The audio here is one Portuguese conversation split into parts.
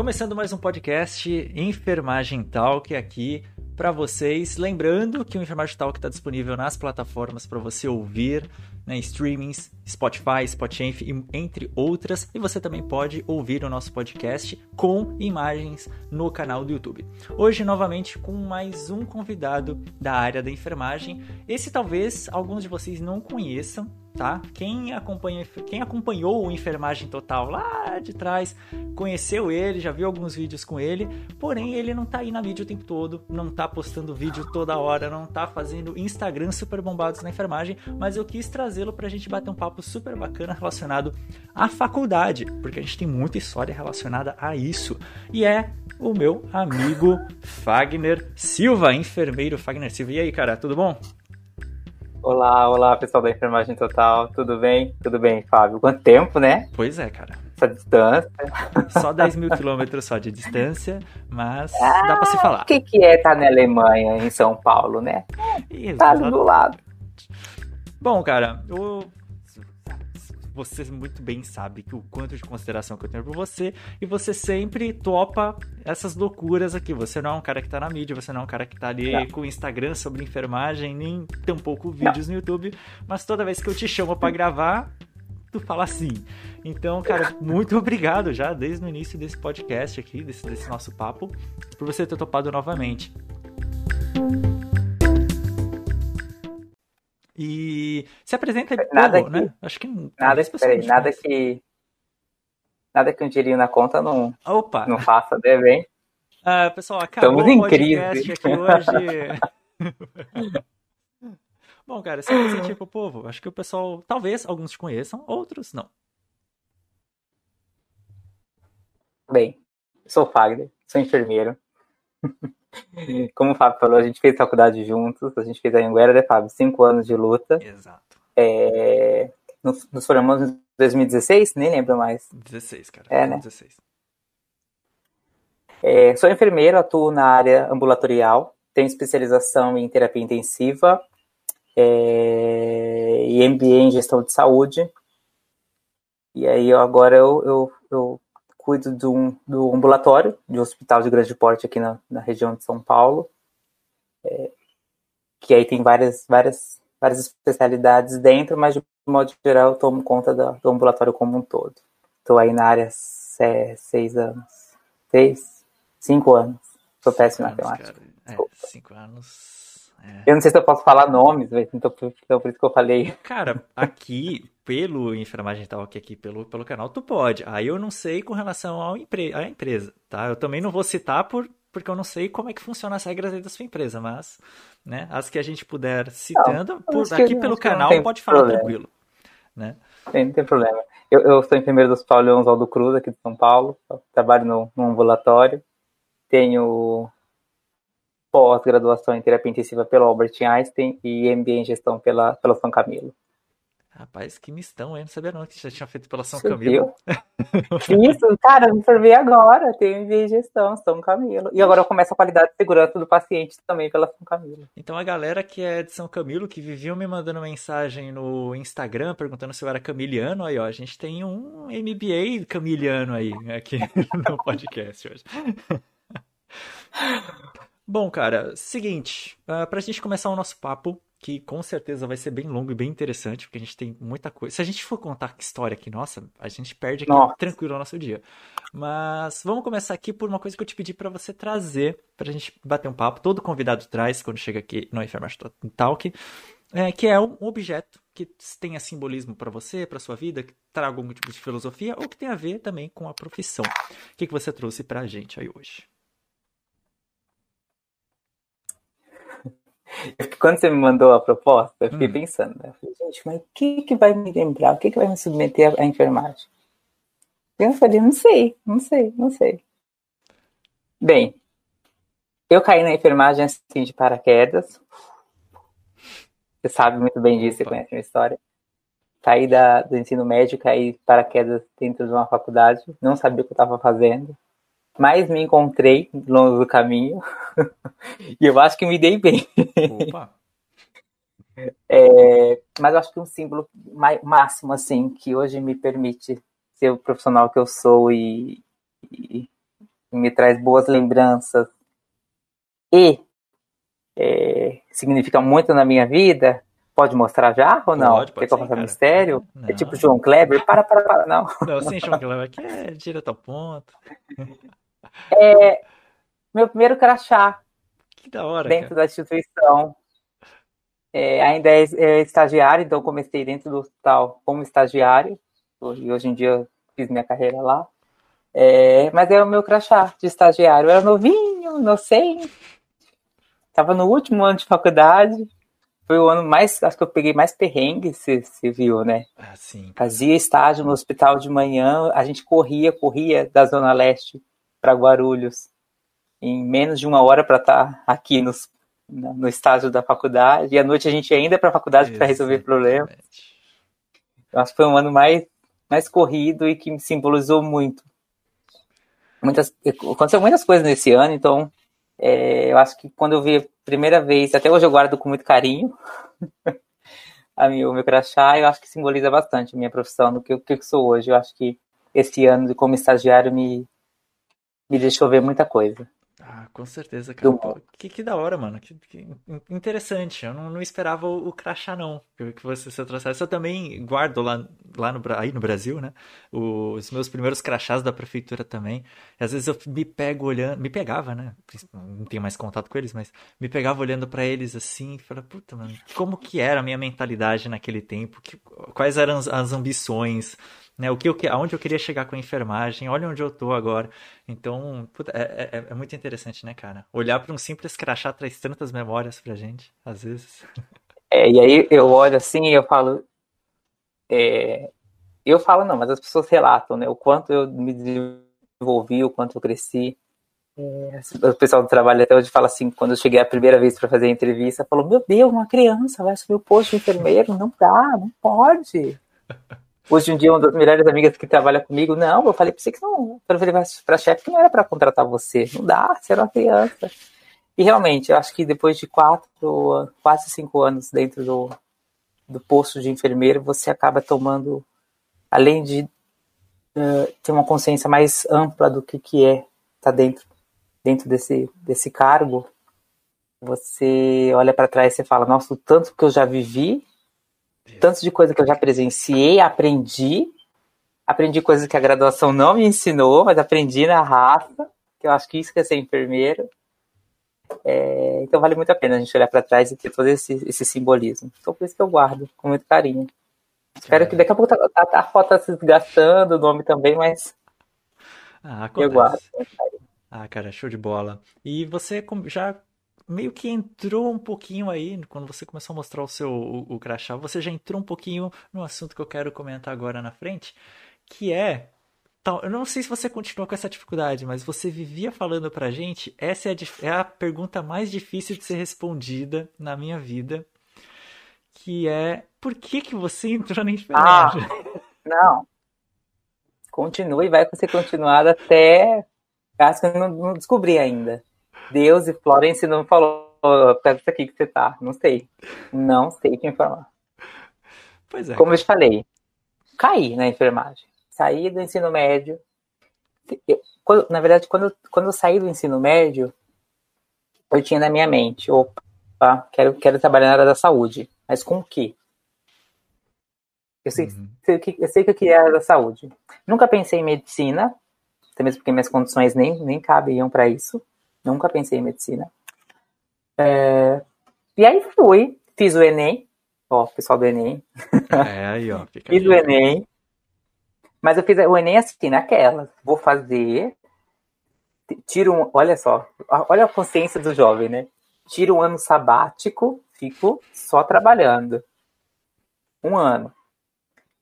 Começando mais um podcast Enfermagem Talk aqui para vocês. Lembrando que o Enfermagem Talk está disponível nas plataformas para você ouvir, né, streamings, Spotify, Spotify, entre outras. E você também pode ouvir o nosso podcast com imagens no canal do YouTube. Hoje, novamente, com mais um convidado da área da enfermagem. Esse talvez alguns de vocês não conheçam, tá? Quem, acompanha, quem acompanhou o Enfermagem Total lá de trás, conheceu ele, já viu alguns vídeos com ele, porém ele não tá aí na mídia o tempo todo, não tá postando vídeo toda hora, não tá fazendo Instagram super bombados na enfermagem, mas eu quis trazê-lo pra gente bater um papo super bacana relacionado à faculdade, porque a gente tem muita história relacionada a isso. E é o meu amigo Fagner Silva, enfermeiro Fagner Silva. E aí, cara, tudo bom? Olá, olá, pessoal da Enfermagem Total, tudo bem? Tudo bem, Fábio? Quanto tempo, né? Pois é, cara. Essa distância. Só 10 mil quilômetros só de distância, mas ah, dá pra se falar. O que, que é estar tá na Alemanha, em São Paulo, né? Tá do lado. Bom, cara, eu você muito bem sabe que o quanto de consideração que eu tenho por você e você sempre topa essas loucuras aqui. Você não é um cara que tá na mídia, você não é um cara que tá ali não. com Instagram sobre enfermagem, nem tampouco vídeos não. no YouTube, mas toda vez que eu te chamo para gravar, tu fala assim. Então, cara, muito obrigado já desde o início desse podcast aqui, desse, desse nosso papo, por você ter topado novamente. E se apresenta de nada que, né? Acho que nada, peraí, nada que nada que um dinheirinho na conta não Opa. não faça, deve, hein? Ah, pessoal, acabou Estamos em crise. aqui hoje. Bom, cara, se apresente pro povo. Acho que o pessoal, talvez alguns te conheçam, outros não. Bem, sou Fagner, sou enfermeiro. Como o Fábio falou, a gente fez faculdade juntos, a gente fez a Anguera, né, Fábio? Cinco anos de luta. Exato. É, nos, nos, formamos em 2016? Nem lembro mais. 16, cara. É, né? 16. É, sou enfermeiro, atuo na área ambulatorial, tenho especialização em terapia intensiva é, e MBA em gestão de saúde. E aí agora eu, eu, eu cuido do, do ambulatório de um hospital de grande porte aqui na, na região de São Paulo, é, que aí tem várias, várias, várias especialidades dentro, mas de modo geral eu tomo conta do, do ambulatório como um todo. Estou aí na área é, seis anos, seis, cinco anos. Sou péssimo em matemática. É, cinco anos é. Eu não sei se eu posso falar nomes, então por isso que eu falei. Cara, aqui, pelo Enfermagem Talk, aqui pelo, pelo canal, tu pode. Aí eu não sei com relação ao empre à empresa, tá? Eu também não vou citar por, porque eu não sei como é que funciona as regras aí da sua empresa, mas, né, as que a gente puder citando, não, por, aqui pelo canal pode falar problema. tranquilo, né? Tem, não tem problema. Eu, eu sou enfermeiro do Hospital Leão Oswaldo Cruz, aqui de São Paulo, trabalho no, no ambulatório, tenho pós-graduação em terapia intensiva pelo Albert Einstein e MBA em gestão pela, pela São Camilo. Rapaz, que mistão, hein? Não sabia não que já tinha feito pela São Você Camilo. Isso, cara, me formei agora, tenho MBA em gestão, São Camilo. E agora eu começo a qualidade de segurança do paciente também pela São Camilo. Então a galera que é de São Camilo, que viviam me mandando mensagem no Instagram, perguntando se eu era camiliano, aí ó, a gente tem um MBA camiliano aí, aqui no podcast hoje. Bom, cara, seguinte, uh, pra gente começar o nosso papo, que com certeza vai ser bem longo e bem interessante, porque a gente tem muita coisa. Se a gente for contar história aqui, nossa, a gente perde aqui nossa. tranquilo o nosso dia. Mas vamos começar aqui por uma coisa que eu te pedi para você trazer, pra gente bater um papo. Todo convidado traz quando chega aqui no Enfermagem Talk, é, que é um objeto que tenha simbolismo para você, para sua vida, que traga algum tipo de filosofia ou que tenha a ver também com a profissão. O que, que você trouxe pra gente aí hoje? Quando você me mandou a proposta, eu fiquei hum. pensando, né? Falei, gente, mas o que, que vai me lembrar? O que, que vai me submeter à enfermagem? Eu falei, não sei, não sei, não sei. Bem, eu caí na enfermagem assim de paraquedas. Você sabe muito bem disso, você conhece a minha história. Saí da, do ensino médio, caí paraquedas dentro de uma faculdade, não sabia o que eu estava fazendo mais me encontrei longe do caminho. e eu acho que me dei bem. Opa. É, mas eu acho que um símbolo máximo, assim, que hoje me permite ser o profissional que eu sou e, e, me traz boas lembranças e é, significa muito na minha vida, pode mostrar já ou não? Pode, pode Quer que eu sim, mistério? Não. É tipo João Kleber? Para, para, para, não. Não, sem João Kleber aqui é direto ao ponto. É, meu primeiro crachá Que da hora, dentro cara. da instituição. É, ainda é, é estagiário, então comecei dentro do hospital como estagiário, e hoje em dia fiz minha carreira lá. É, mas é o meu crachá de estagiário. Eu era novinho, inocente. Estava no último ano de faculdade. Foi o ano mais, acho que eu peguei mais perrengue, você viu, né? Ah. Fazia estágio no hospital de manhã, a gente corria, corria da Zona Leste para Guarulhos em menos de uma hora para estar aqui nos, no estágio da faculdade. E à noite a gente ainda para a faculdade para resolver problemas. Eu acho que foi um ano mais, mais corrido e que me simbolizou muito. Muitas, aconteceu muitas coisas nesse ano, então é, eu acho que quando eu vi a primeira vez, até hoje eu guardo com muito carinho a minha, o meu crachá, eu acho que simboliza bastante a minha profissão, do que, que eu sou hoje. Eu acho que esse ano como estagiário me, me deixou ver muita coisa. Ah, com certeza, cara. Pô, que, que da hora, mano. Que, que interessante. Eu não, não esperava o, o crachá, não. Que, você se trouxesse. Eu também guardo lá, lá no, aí no Brasil, né? Os meus primeiros crachás da prefeitura também. E às vezes eu me pego olhando. Me pegava, né? Não tenho mais contato com eles, mas me pegava olhando pra eles assim e falava, puta, mano, como que era a minha mentalidade naquele tempo? Que- quais eram as, as ambições? Né, o que eu, aonde eu queria chegar com a enfermagem, olha onde eu tô agora. Então, puta, é, é- é muito interessante, né, cara? Olhar para um simples crachá traz tantas memórias pra gente, às vezes. É, e aí eu olho assim e eu falo. é, eu falo não, mas as pessoas relatam, né? O quanto eu me desenvolvi, o quanto eu cresci. É, o pessoal do trabalho até hoje fala assim, quando eu cheguei a primeira vez para fazer a entrevista, falou, meu Deus, uma criança vai assumir o posto de enfermeiro? Não dá, não pode. Hoje em dia, uma das melhores amigas que trabalha comigo, não, eu falei pra você que não, eu falei pra chefe que não era para contratar você, não dá, você era uma criança. E realmente, eu acho que depois de quatro, quase cinco anos dentro do, do posto de enfermeiro, você acaba tomando, além de uh, ter uma consciência mais ampla do que, que é estar tá dentro, dentro desse, desse cargo, você olha para trás e fala, nossa, o tanto que eu já vivi, tanto de coisa que eu já presenciei, aprendi, aprendi coisas que a graduação não me ensinou, mas aprendi na raça, que eu acho que isso que é ser enfermeiro. É, então vale muito a pena a gente olhar para trás e ter todo esse, esse, simbolismo. Então por isso que eu guardo com muito carinho. Espero que daqui a pouco a, a, a foto tá se desgastando, o nome também, mas ah, eu guardo. Ah, cara, show de bola. E você já meio que entrou um pouquinho aí, quando você começou a mostrar o seu o, o crachá, você já entrou um pouquinho no assunto que eu quero comentar agora na frente, que é Tal, eu não sei se você continua com essa dificuldade, mas você vivia falando pra gente, essa é a, é a, pergunta mais difícil de ser respondida na minha vida, que é, por que que você entrou na enfermagem? Ah, não. Continue, vai ser continuado até, acho que eu não, não descobri ainda. Deus e Florence não falou, causa disso aqui que você tá, não sei. Não sei te informar. Pois é. Como eu te falei, caí na enfermagem saí do ensino médio. Eu, quando, na verdade, quando, quando eu saí do ensino médio, eu tinha na minha mente, opa, quero, quero trabalhar na área da saúde. Mas com o quê? Eu sei, uhum. sei, que, eu sei que eu queria a área da saúde. Nunca pensei em medicina, até mesmo porque minhas condições nem, nem cabiam para isso. Nunca pensei em medicina. É, e aí fui, fiz o Enem. Ó, pessoal do Enem. É, aí, ó. fiz aí. o Enem. Mas eu fiz o Enem assim, naquela. Vou fazer. Tiro um. Olha só. Olha a consciência do jovem, né? Tiro um ano sabático, fico só trabalhando. Um ano.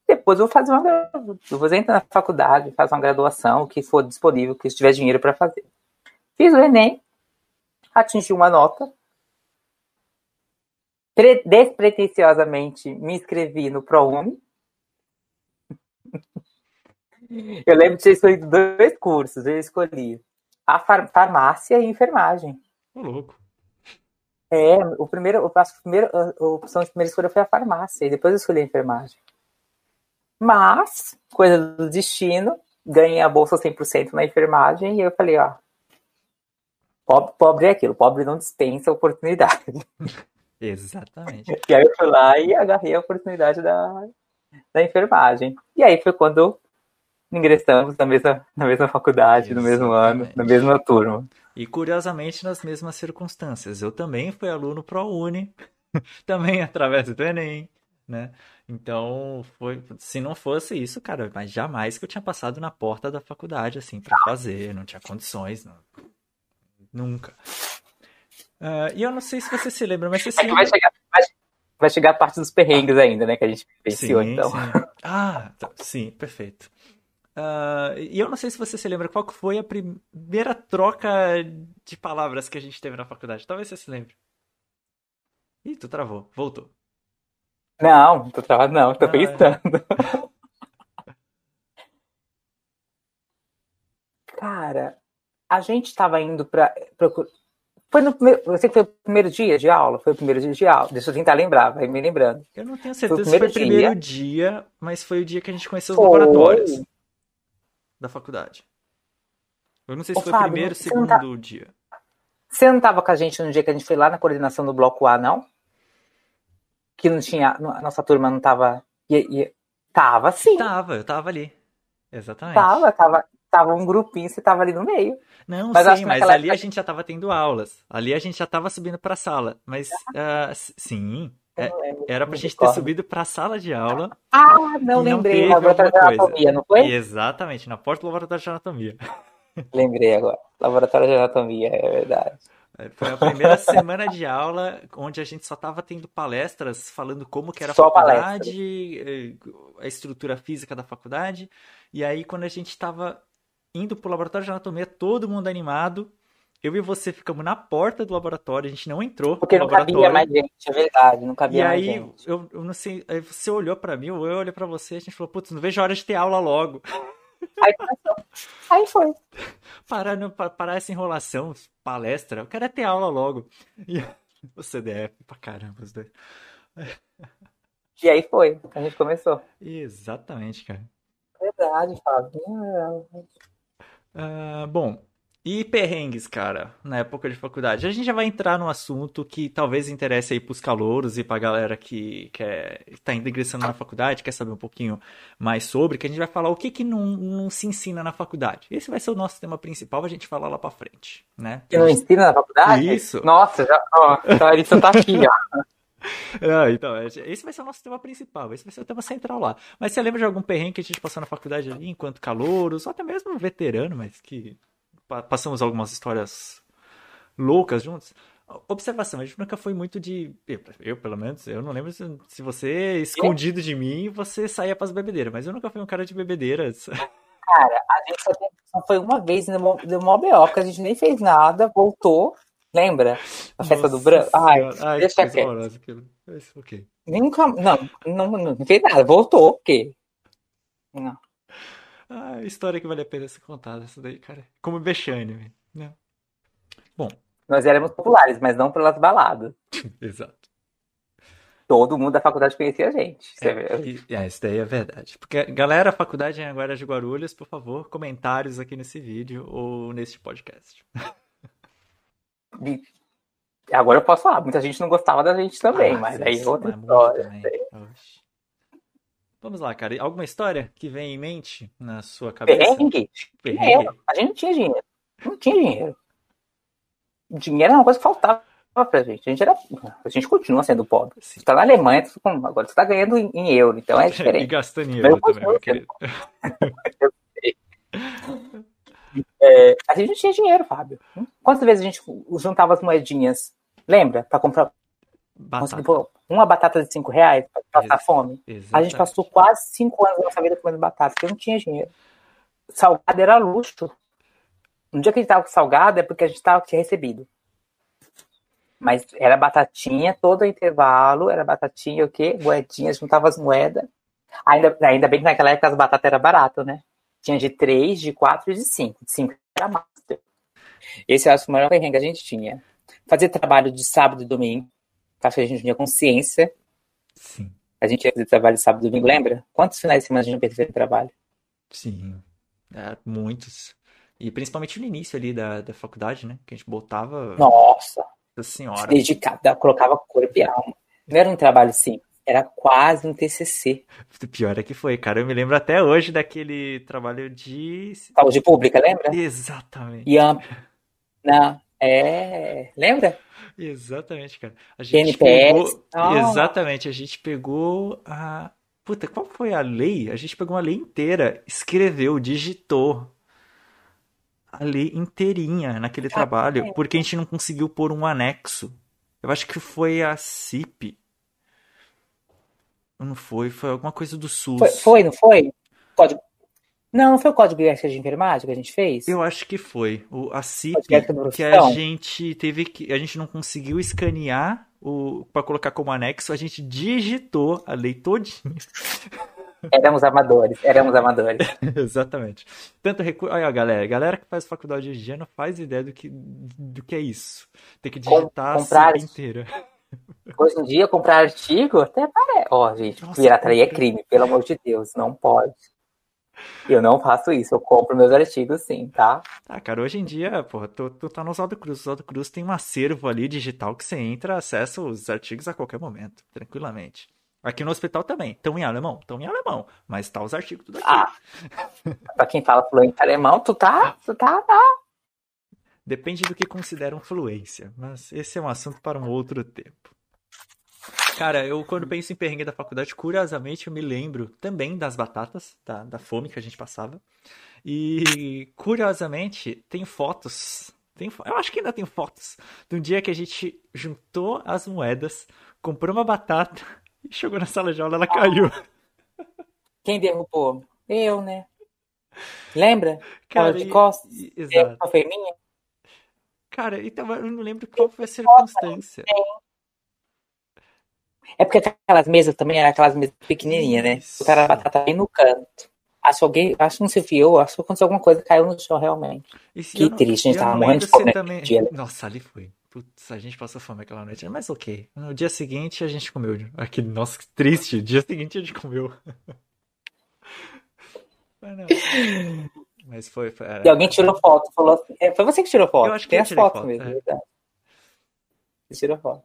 Depois eu vou fazer uma. Eu vou entrar na faculdade, fazer uma graduação, o que for disponível, que tiver dinheiro para fazer. Fiz o Enem, atingi uma nota. Despretensiosamente me inscrevi no ProUni. Eu lembro de ter escolhido dois cursos. Eu escolhi a far farmácia e enfermagem. Louco. É, o primeiro, eu passo primeiro, a opção de primeira escolha foi a farmácia, e depois eu escolhi a enfermagem. Mas, coisa do destino, ganhei a bolsa 100% na enfermagem e eu falei, ó, pobre, pobre é aquilo, pobre não dispensa oportunidade. Exatamente. E aí eu fui lá e agarrei a oportunidade da, da enfermagem. E aí foi quando ingressamos na mesma, na mesma faculdade, no mesmo ano, Exatamente. na mesma turma. E curiosamente nas mesmas circunstâncias. Eu também fui aluno ProUni, também através do Enem, né? Então, foi, se não fosse isso, cara, mas jamais que eu tinha passado na porta da faculdade assim para fazer, não tinha condições, não. Nunca. Ah, e eu não sei se você se lembra, mas você se É que vai lembra? chegar, vai, vai chegar a parte dos perrengues ainda, né? Que a gente pensou, então. sim. Ah, tá, sim, perfeito. Ah, e eu não sei se você se lembra qual foi a primeira troca de palavras que a gente teve na faculdade. Talvez você se lembre. Ih, tu travou. Voltou. Não, tô travado, não, tô Não, é. pensando. Cara, a gente tava indo procur- Foi no primeiro. Você que foi o primeiro dia de aula? Foi o primeiro dia de aula. Deixa eu tentar lembrar, vai me lembrando. Eu não tenho Foi certeza se foi o primeiro dia, mas foi o dia que a gente conheceu os Foi. laboratórios da faculdade. Eu não sei se Ô, foi o primeiro tá- segundo dia. Você não tava com a gente no dia que a gente foi lá na coordenação do bloco A, não? Que não tinha. A nossa turma não tava. ia- ia- Tava sim. Tava, eu tava ali. Exatamente. Tava, tava. Tava um grupinho, você tava ali no meio. Não Mas que mas ali a época- gente já tava tendo aulas. Ali a gente já tava subindo pra sala. Mas, s- sim, É, não era pra não gente ter subido pra sala de aula. Ah, não não lembrei. teve Laboratório de anatomia, não foi? Exatamente, na porta do laboratório de anatomia. Lembrei agora. Laboratório de anatomia, é verdade. É, Foi a primeira semana de aula onde a gente só tava tendo palestras falando como que era a Só faculdade, eh, a estrutura física da faculdade. E aí, quando a gente tava indo pro laboratório de anatomia, todo mundo animado. Eu e você ficamos na porta do laboratório, a gente não entrou Porque não cabia mais gente, é verdade. Não E cabia mais aí, gente. eu, eu não sei, aí você olhou pra mim, ou eu olhei pra você, a gente falou, putz, não vejo a hora de ter aula logo. Aí começou. Aí foi. Parar, não- parar essa enrolação, palestra, eu quero é ter aula logo. E o CDF, pra caramba, os dois. E aí foi. A gente começou. Exatamente, cara. Verdade, Fábio. Ah, bom, e perrengues, cara, na época de faculdade. A gente já vai entrar num assunto que talvez interesse aí pros calouros e pra galera que quer, tá ingressando na faculdade, quer saber um pouquinho mais sobre, que a gente vai falar o que que não, não se ensina na faculdade. Esse vai ser o nosso tema principal, a gente falar lá pra frente, né? Você não ensina na faculdade? Isso. Nossa, já. Ó, então a Larissa tá aqui, ó. Ah, então, esse vai ser o nosso tema principal, esse vai ser o tema central lá. Mas você lembra de algum perrengue que a gente passou na faculdade ali, enquanto calouros, ou até mesmo veterano, mas que pa- passamos algumas histórias loucas juntos? Observação, a gente nunca foi muito de. Eu, eu, pelo menos, eu não lembro se, se você, escondido de mim, você saía pras bebedeiras, mas eu nunca fui um cara de bebedeiras. Cara, a gente só, foi uma vez no deu mó BO, que a gente nem fez nada, voltou. Lembra? A festa do Nossa branco? Ai. Ai, deixa que coisa quieto. horrorosa aquilo. Mas, ok. Nunca. Não, não, não fez nada, voltou, o quê? Não. Ah, história que vale a pena ser contada, essa daí, cara. Como vexame, né? Bom, Nós éramos populares, mas não pelas baladas. exato. Todo mundo da faculdade conhecia a gente. É, e- é, isso daí é verdade. Porque, galera, faculdade em Agora de Guarulhos, por favor, comentários aqui nesse vídeo ou neste podcast. E Agora eu posso falar, muita gente não gostava da gente também, Ah, mas aí outra história. Oxe. Vamos lá, cara. Alguma história que vem em mente na sua cabeça? Perrengue? Perrengue? A gente não tinha dinheiro. Não tinha dinheiro. Dinheiro era uma coisa que faltava pra gente. A gente, era, a gente continua sendo pobre. Sim. Você tá na Alemanha, tu- agora você tá ganhando em, euro, então é E diferente. gastando em euro eu também, meu querido. É, a gente não tinha dinheiro, Fábio. Quantas vezes a gente juntava as moedinhas? Lembra? Pra comprar Batata. uma batata de 5 reais pra passar Ex- fome. A Exatamente. gente passou quase 5 anos da nossa vida comendo batata, porque não tinha dinheiro. Salgado era luxo. No dia que a gente tava com salgado é porque a gente tava, tinha recebido. Mas era batatinha todo intervalo, era batatinha o quê? Moedinhas, juntava as moedas. Ainda, ainda bem que naquela época as batatas eram baratas, né? Tinha de 3, de 4 e de 5. De 5 era master. Esse que o maior perrengue que a gente tinha. Fazer trabalho de sábado e domingo. Acho que a gente não tinha consciência. Sim, A gente ia fazer trabalho de sábado e domingo, lembra? Quantos finais de semana a gente não fez trabalho? sim. É, muitos. E principalmente no início ali da, da faculdade, né? Que a gente botava. Nossa! Nossa senhora. Dedicada, colocava corpo e alma. Não era um trabalho simples, era quase um TCC. O pior é que foi, cara. Eu me lembro até hoje daquele trabalho de. Saúde pública, lembra? Exatamente. E a... Não, é. Lembra? Exatamente, cara. A gente NPS. pegou. Oh. Exatamente, a gente pegou a. Puta, qual foi a lei? A gente pegou uma lei inteira, escreveu, digitou a lei inteirinha naquele trabalho, porque a gente não conseguiu pôr um anexo. Eu acho que foi a CIP. Não foi, foi alguma coisa do SUS. Foi, foi não foi? Código... Não, não foi o código de ética de enfermagem que a gente fez? Eu acho que foi. O, a CIP, de que a gente teve que. A gente não conseguiu escanear o, para colocar como anexo, a gente digitou a lei todinha. Éramos amadores, éramos amadores. Exatamente. Tanto recurso. Olha, galera, galera que faz faculdade em dia não faz ideia do que, do que é isso. Tem que digitar Com- comprar- a CIP inteira. Hoje em dia, comprar artigo até parece. Ó, gente, Nossa, pirataria é crime, pelo amor de Deus, não pode. Eu não faço isso, eu compro meus artigos sim, tá? Ah, cara, hoje em dia, porra, tu, tu tá no Oswaldo Cruz. O Oswaldo Cruz tem um acervo ali digital que você entra, acessa os artigos a qualquer momento, tranquilamente. Aqui no hospital também. Estão em alemão? Estão em alemão. Mas tá os artigos tudo aqui. Ah, pra quem fala fluente alemão, tu tá, tu tá, tá. Depende do que consideram fluência. Mas esse é um assunto para um outro tempo. Cara, eu quando penso em perrengue da faculdade, curiosamente eu me lembro também das batatas, da, da fome que a gente passava. E curiosamente tem fotos. Tem, eu acho que ainda tem fotos de um dia que a gente juntou as moedas, comprou uma batata e jogou na sala de aula, ela caiu. Quem derrubou? Eu, né? Lembra? Cara, de e- costas? e- É, exato. uma ferminha? Cara, então eu não lembro qual foi a circunstância. É porque aquelas mesas também eram aquelas mesas pequenininhas, né? Botaram a batata bem no canto. Acho que alguém, acho que não se fiou, acho que aconteceu alguma coisa, caiu no chão realmente. Que não- triste, a gente tava morrendo de fome também... dia, né? Nossa, ali foi. Putz, a gente passou fome aquela noite, mas ok. No dia seguinte a gente comeu. Aquele, nossa, que triste. Dia seguinte a gente comeu. Mas não. Mas foi. era- E alguém tirou foto, falou assim. é, foi você que tirou foto. Eu acho que Tem as fotos foto, mesmo, é. verdade. Você tirou foto.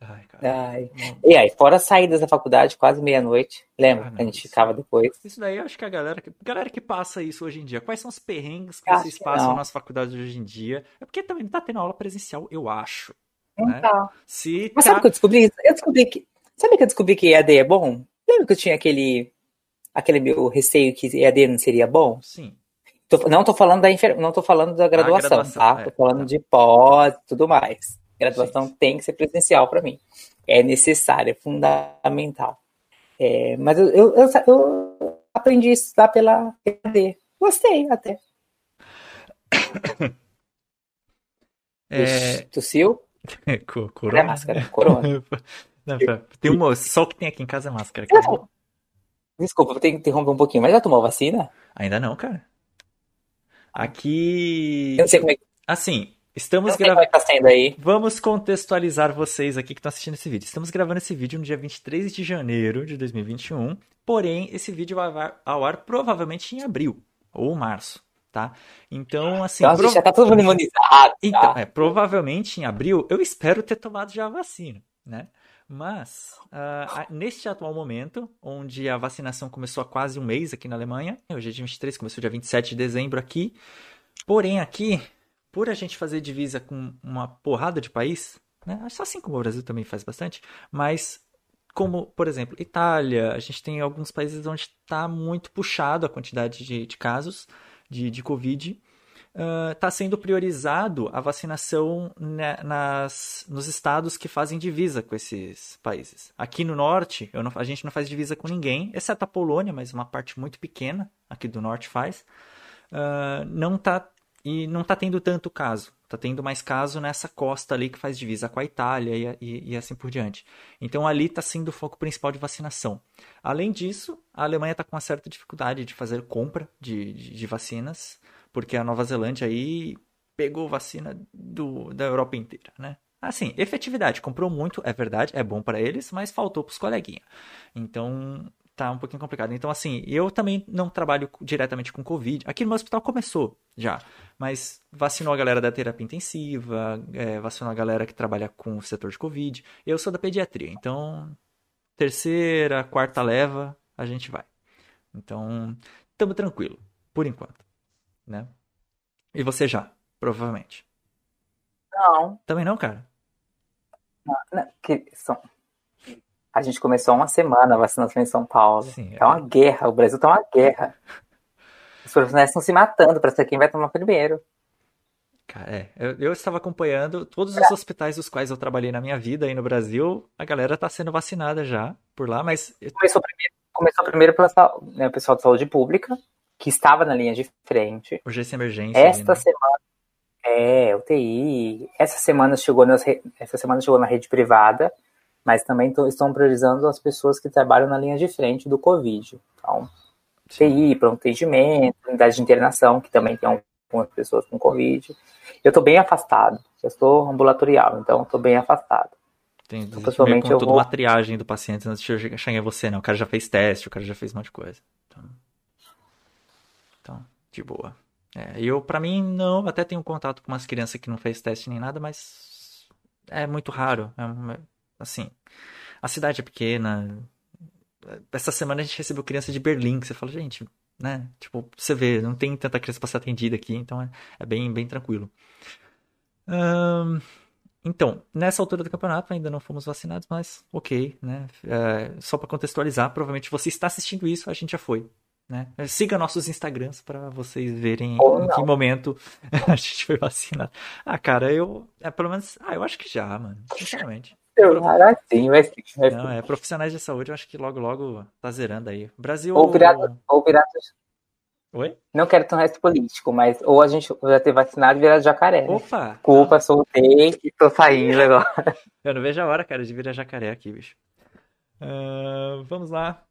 Ai, cara. Ai. E aí, fora as saídas da faculdade, quase meia-noite. Lembra? Ah, a gente isso- ficava depois. Isso daí eu acho que a galera, que- galera que passa isso hoje em dia, quais são os perrengues que Acho vocês que passam não. nas faculdades hoje em dia? É porque também não tá tendo aula presencial, eu acho. Não né? tá. Se Mas tá. sabe que eu descobri? Eu descobri que. Sabe que eu descobri que EAD é bom? Lembra que eu tinha aquele. Aquele meu receio que EAD não seria bom? Sim. Tô- não tô falando da enfer... não tô falando da graduação, graduação, tá? é, tô falando tá. de pós e tudo mais. Graduação Sim. tem que ser presencial para mim. É necessário, é fundamental. É, mas eu, eu, eu, eu aprendi isso lá pela EAD. Gostei até. É... Ixi, Tossiu? Corona? máscara? Corona. Não, pera, tem uma, só o que tem aqui em casa é máscara. Cara. Desculpa, vou ter que interromper um pouquinho, mas já tomou vacina? Ainda não, cara. Aqui. Eu não sei como é que, Assim, estamos gravando. é que tá. Vamos contextualizar vocês aqui que estão assistindo esse vídeo. Estamos gravando esse vídeo no dia 23 de janeiro de 2021. Porém, esse vídeo vai ao- ar provavelmente em abril ou março, tá? Então, assim. Nossa, prov- já tá todo mundo imunizado. Então, tá? é, provavelmente em abril, eu espero ter tomado já a vacina, né? Mas, a- neste atual momento, onde a vacinação começou há quase um mês aqui na Alemanha, hoje é dia 23, começou dia 27 de dezembro aqui, porém aqui, por a gente fazer divisa com uma porrada de país, né? Assim como o Brasil também faz bastante, mas como, por exemplo, Itália, a gente tem alguns países onde está muito puxado a quantidade de, de casos de, de Covid, está sendo priorizado a vacinação né, nas, nos estados que fazem divisa com esses países. Aqui no norte, não- a gente não faz divisa com ninguém, exceto a Polônia, mas uma parte muito pequena aqui do norte faz. Ah, não tá e não tá tendo tanto caso. Tá tendo mais caso nessa costa ali que faz divisa com a Itália e, e- e assim por diante. Então ali está sendo o foco principal de vacinação. Além disso, a Alemanha está com uma certa dificuldade de fazer compra de, de, de vacinas, porque a Nova Zelândia aí pegou vacina do, da Europa inteira, né? Assim, efetividade, comprou muito, é verdade, é bom para eles, mas faltou para os coleguinhas. Então, tá um pouquinho complicado. Então, assim, eu também não trabalho diretamente com Covid. Aqui no meu hospital começou já, mas vacinou a galera da terapia intensiva, é, vacinou a galera que trabalha com o setor de Covid. Eu sou da pediatria, então, terceira, quarta leva, a gente vai. Então, estamos tranquilo, por enquanto, né? E você já, provavelmente. Não. Também não, cara? Não, não, que são... A gente começou há uma semana a vacinação em São Paulo. Sim, é uma guerra, o Brasil tá uma guerra. Os profissionais estão se matando para ser quem vai tomar primeiro. Cara, é, eu, eu, estava acompanhando todos os hospitais dos quais eu trabalhei na minha vida aí no Brasil, a galera tá sendo vacinada já por lá, mas. Começou primeiro, começou primeiro pelo né, pessoal de saúde pública, que estava na linha de frente. Urgência emergência. Esta ali, né? semana. É, UTI. Essa semana chegou nas, essa semana chegou na rede privada mas também estão priorizando as pessoas que trabalham na linha de frente do Covid. Então, TI, pronto atendimento, unidade de internação, que também tem algumas pessoas com Covid. Eu estou bem afastado, eu estou ambulatorial, então estou bem afastado. Tem, então, pessoalmente eu toda vou... uma triagem do paciente antes de chegar em você, né? O cara já fez teste, o cara já fez um monte de coisa. Então de boa. É, eu, para mim, não, até tenho contato com umas crianças que não fez teste nem nada, mas é muito raro. É, Assim, a cidade é pequena. Essa semana a gente recebeu criança de Berlim, que você fala, gente, né? Tipo, você vê, não tem tanta criança para ser atendida aqui, então é, é bem, bem tranquilo. então, nessa altura do campeonato ainda não fomos vacinados, mas ok, né? É, só para contextualizar, provavelmente você está assistindo isso, a gente já foi. Né? Siga nossos Instagrams para vocês verem em que momento a gente foi vacinado. Ah, cara, eu. É, pelo menos. Ah, eu acho que já, mano. Sinceramente. Eu, sim, vai Não, é profissionais de saúde, eu acho que logo, logo tá zerando aí. Brasil. Ou virado. Ou virado... Oi? Não quero ter um resto político, mas ou a gente vai ter vacinado e virado jacaré. Né? Opa! Culpa, soltei e tô saindo agora. Eu não vejo a hora, cara, de virar jacaré aqui, bicho. Uh, vamos lá.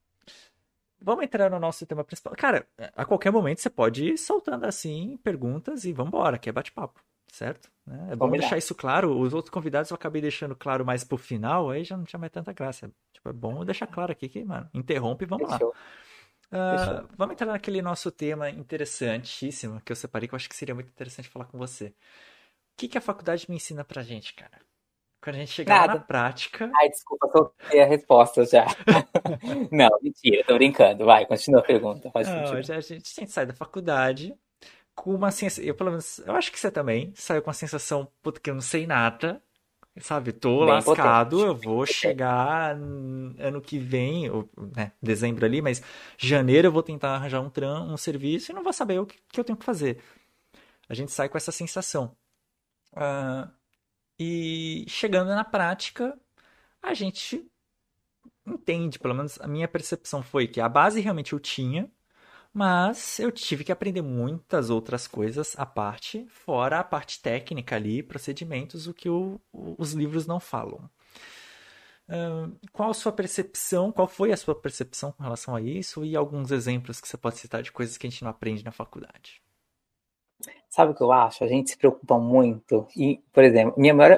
Vamos entrar no nosso tema principal. Cara, a qualquer momento você pode ir soltando assim perguntas e vambora, que é bate-papo certo? Né? É bom deixar isso claro. Os outros convidados eu acabei deixando claro mais pro final, aí já não tinha mais tanta graça. Tipo, é bom deixar claro aqui que, mano, interrompe e vamos Fechou. lá. Uh, vamos entrar naquele nosso tema interessantíssimo que eu separei, que eu acho que seria muito interessante falar com você. O que, que a faculdade me ensina pra gente, cara? Quando a gente chegar na prática. Ai, desculpa, soltei a resposta já. não, mentira, tô brincando. Vai, continua a pergunta. Pode não, a gente, a gente sai da faculdade, com uma sensação. Eu, pelo menos, eu acho que você também saiu com a sensação, puta, que eu não sei nada. Sabe, tô Bem lascado, potente. eu vou chegar ano que vem, ou, né, dezembro ali, mas janeiro eu vou tentar arranjar um tram, um serviço e não vou saber o que, que eu tenho que fazer. A gente sai com essa sensação. Uh, e chegando na prática, a gente entende, pelo menos a minha percepção foi que a base realmente eu tinha, mas eu tive que aprender muitas outras coisas à parte, fora a parte técnica ali, procedimentos, o que o, os livros não falam. Uh, qual a sua percepção, qual foi a sua percepção com relação a isso e alguns exemplos que você pode citar de coisas que a gente não aprende na faculdade? Sabe o que eu acho? A gente se preocupa muito e, por exemplo, minha maior,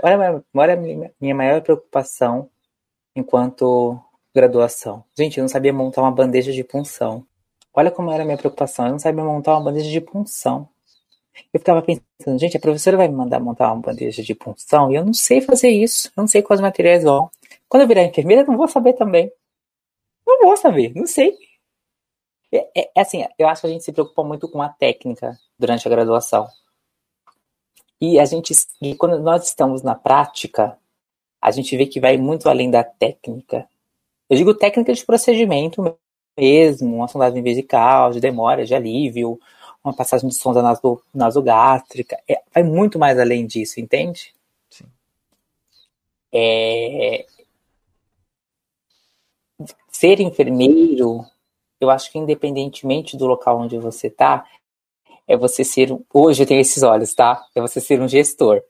olha, minha, maior preocupação enquanto graduação. Gente, eu não sabia montar uma bandeja de punção. Olha como era a minha preocupação. Eu não sabia montar uma bandeja de punção. Eu ficava pensando, gente, a professora vai me mandar montar uma bandeja de punção e eu não sei fazer isso. Eu não sei quais materiais vão. Quando eu virar enfermeira, eu não vou saber também. Não vou saber, não sei. É, é, é assim, eu acho que a gente se preocupa muito com a técnica durante a graduação. E a gente, e quando nós estamos na prática, a gente vê que vai muito além da técnica. Eu digo técnica de procedimento mesmo, uma sondagem vesical, de demora, de alívio, uma passagem de sonda naso, nasogástrica, é, vai muito mais além disso, entende? Sim. É... Ser enfermeiro, eu acho que independentemente do local onde você está, é você ser. Hoje eu tenho esses olhos, tá? É você ser um gestor.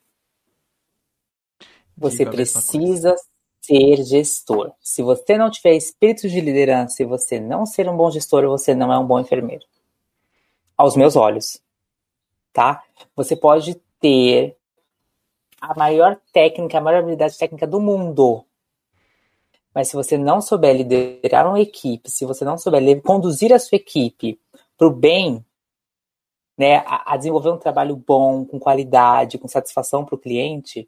Você precisa ser gestor. Se você não tiver espírito de liderança e você não ser um bom gestor, você não é um bom enfermeiro. Aos meus olhos. Tá? Você pode ter a maior técnica, a maior habilidade técnica do mundo. Mas se você não souber liderar uma equipe, se você não souber conduzir a sua equipe para o bem, né, a, a, desenvolver um trabalho bom, com qualidade, com satisfação para o cliente,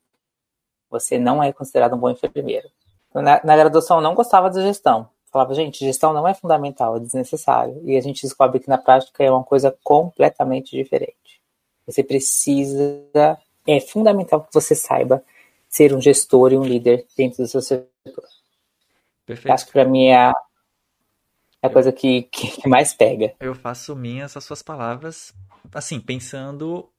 você não é considerado um bom enfermeiro. Então, na, na graduação eu não gostava de gestão. Falava, gente, gestão não é fundamental, é desnecessário. E a gente descobre que na prática é uma coisa completamente diferente. Você precisa, é fundamental que você saiba ser um gestor e um líder dentro do seu setor. Perfeito. Acho que para mim é a, é a coisa que, que mais pega. Eu faço minhas as suas palavras, assim, pensando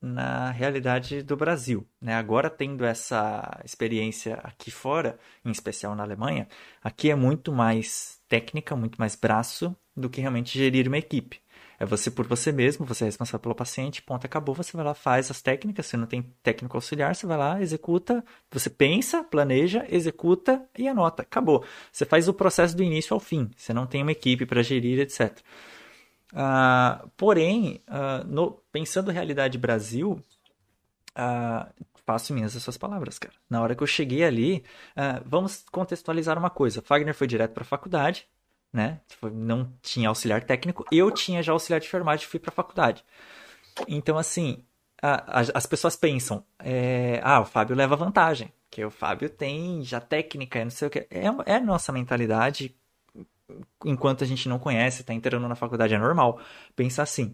na realidade do Brasil. Né? Agora, tendo essa experiência aqui fora, em especial na Alemanha, aqui é muito mais técnica, muito mais braço do que realmente gerir uma equipe. É você por você mesmo, você é responsável pelo paciente, ponto, acabou, você vai lá, faz as técnicas, se não tem técnico auxiliar, você vai lá, executa, você pensa, planeja, executa e anota, acabou. Você faz o processo do início ao fim, você não tem uma equipe para gerir, etc. Uh, ah, porém, uh, no, pensando realidade Brasil, uh, faço minhas essas palavras, cara. Na hora que eu cheguei ali, vamos contextualizar uma coisa. Fagner foi direto para a faculdade, né? Não tinha auxiliar técnico, eu tinha já auxiliar de enfermagem e fui para a faculdade. Então, assim, a, a, as pessoas pensam, é, ah, o Fábio leva vantagem, que o Fábio tem já técnica, não sei o que. É, é a nossa mentalidade, enquanto a gente não conhece, está entrando na faculdade, é normal pensar assim.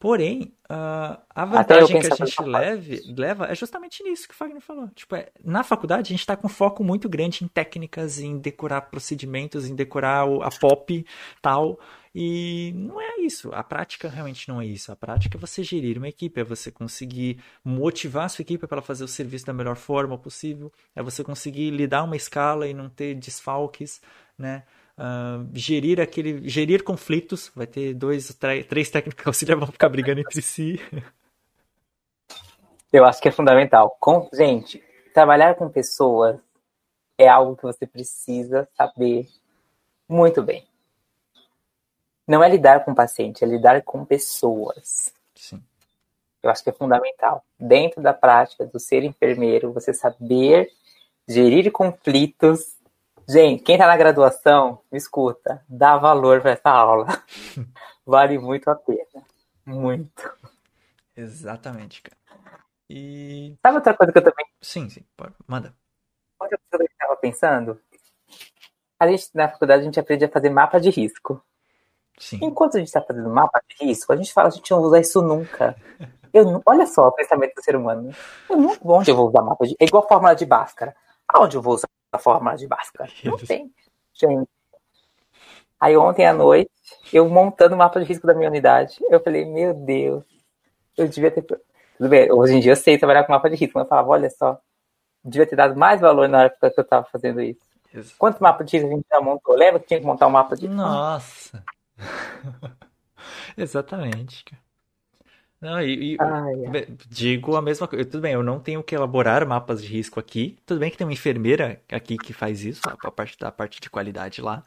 Porém, uh, a vantagem que a gente leve, leva é justamente nisso que o Fagner falou. Tipo, é, na faculdade a gente está com foco muito grande em técnicas, em decorar procedimentos, em decorar o, a pop tal. E não é isso. A prática realmente não é isso. A prática é você gerir uma equipe, é você conseguir motivar a sua equipe para ela fazer o serviço da melhor forma possível, é você conseguir lidar uma escala e não ter desfalques, né? Uh, gerir aquele gerir conflitos. Vai ter dois três técnicos auxiliares vão ficar brigando entre si. Eu acho que é fundamental. Com gente trabalhar com pessoas é algo que você precisa saber muito bem. Não é lidar com paciente é lidar com pessoas. Sim. eu acho que é fundamental. Dentro da prática do ser enfermeiro você saber gerir conflitos Gente, quem tá na graduação, escuta, dá valor para essa aula. vale muito a pena. Muito. Exatamente, cara. E. Sabe outra coisa que eu também. Sim, sim, pode. Manda. Outra coisa que eu tava pensando. A gente, na faculdade, a gente aprende a fazer mapa de risco. Sim. Enquanto a gente está fazendo mapa de risco, a gente fala, a gente não usa isso nunca. Eu, olha só o pensamento do ser humano. Eu não, onde eu vou usar mapa de. É igual a fórmula de Bhaskara. Aonde eu vou usar a fórmula de Bhaskara? Não tem. Gente. Aí ontem à noite, eu montando o mapa de risco da minha unidade, eu falei, meu Deus, eu devia ter. Tudo bem, hoje em dia eu sei trabalhar com mapa de risco, mas eu falava, olha só, devia ter dado mais valor na época que eu estava fazendo isso. isso. Quantos mapas de risco a gente já montou? Lembra que tinha que montar um mapa de risco? Nossa! Exatamente, cara. Não, e, e digo a mesma coisa. Tudo bem, eu não tenho que elaborar mapas de risco aqui. Tudo bem que tem uma enfermeira aqui que faz isso, a parte da parte de qualidade lá.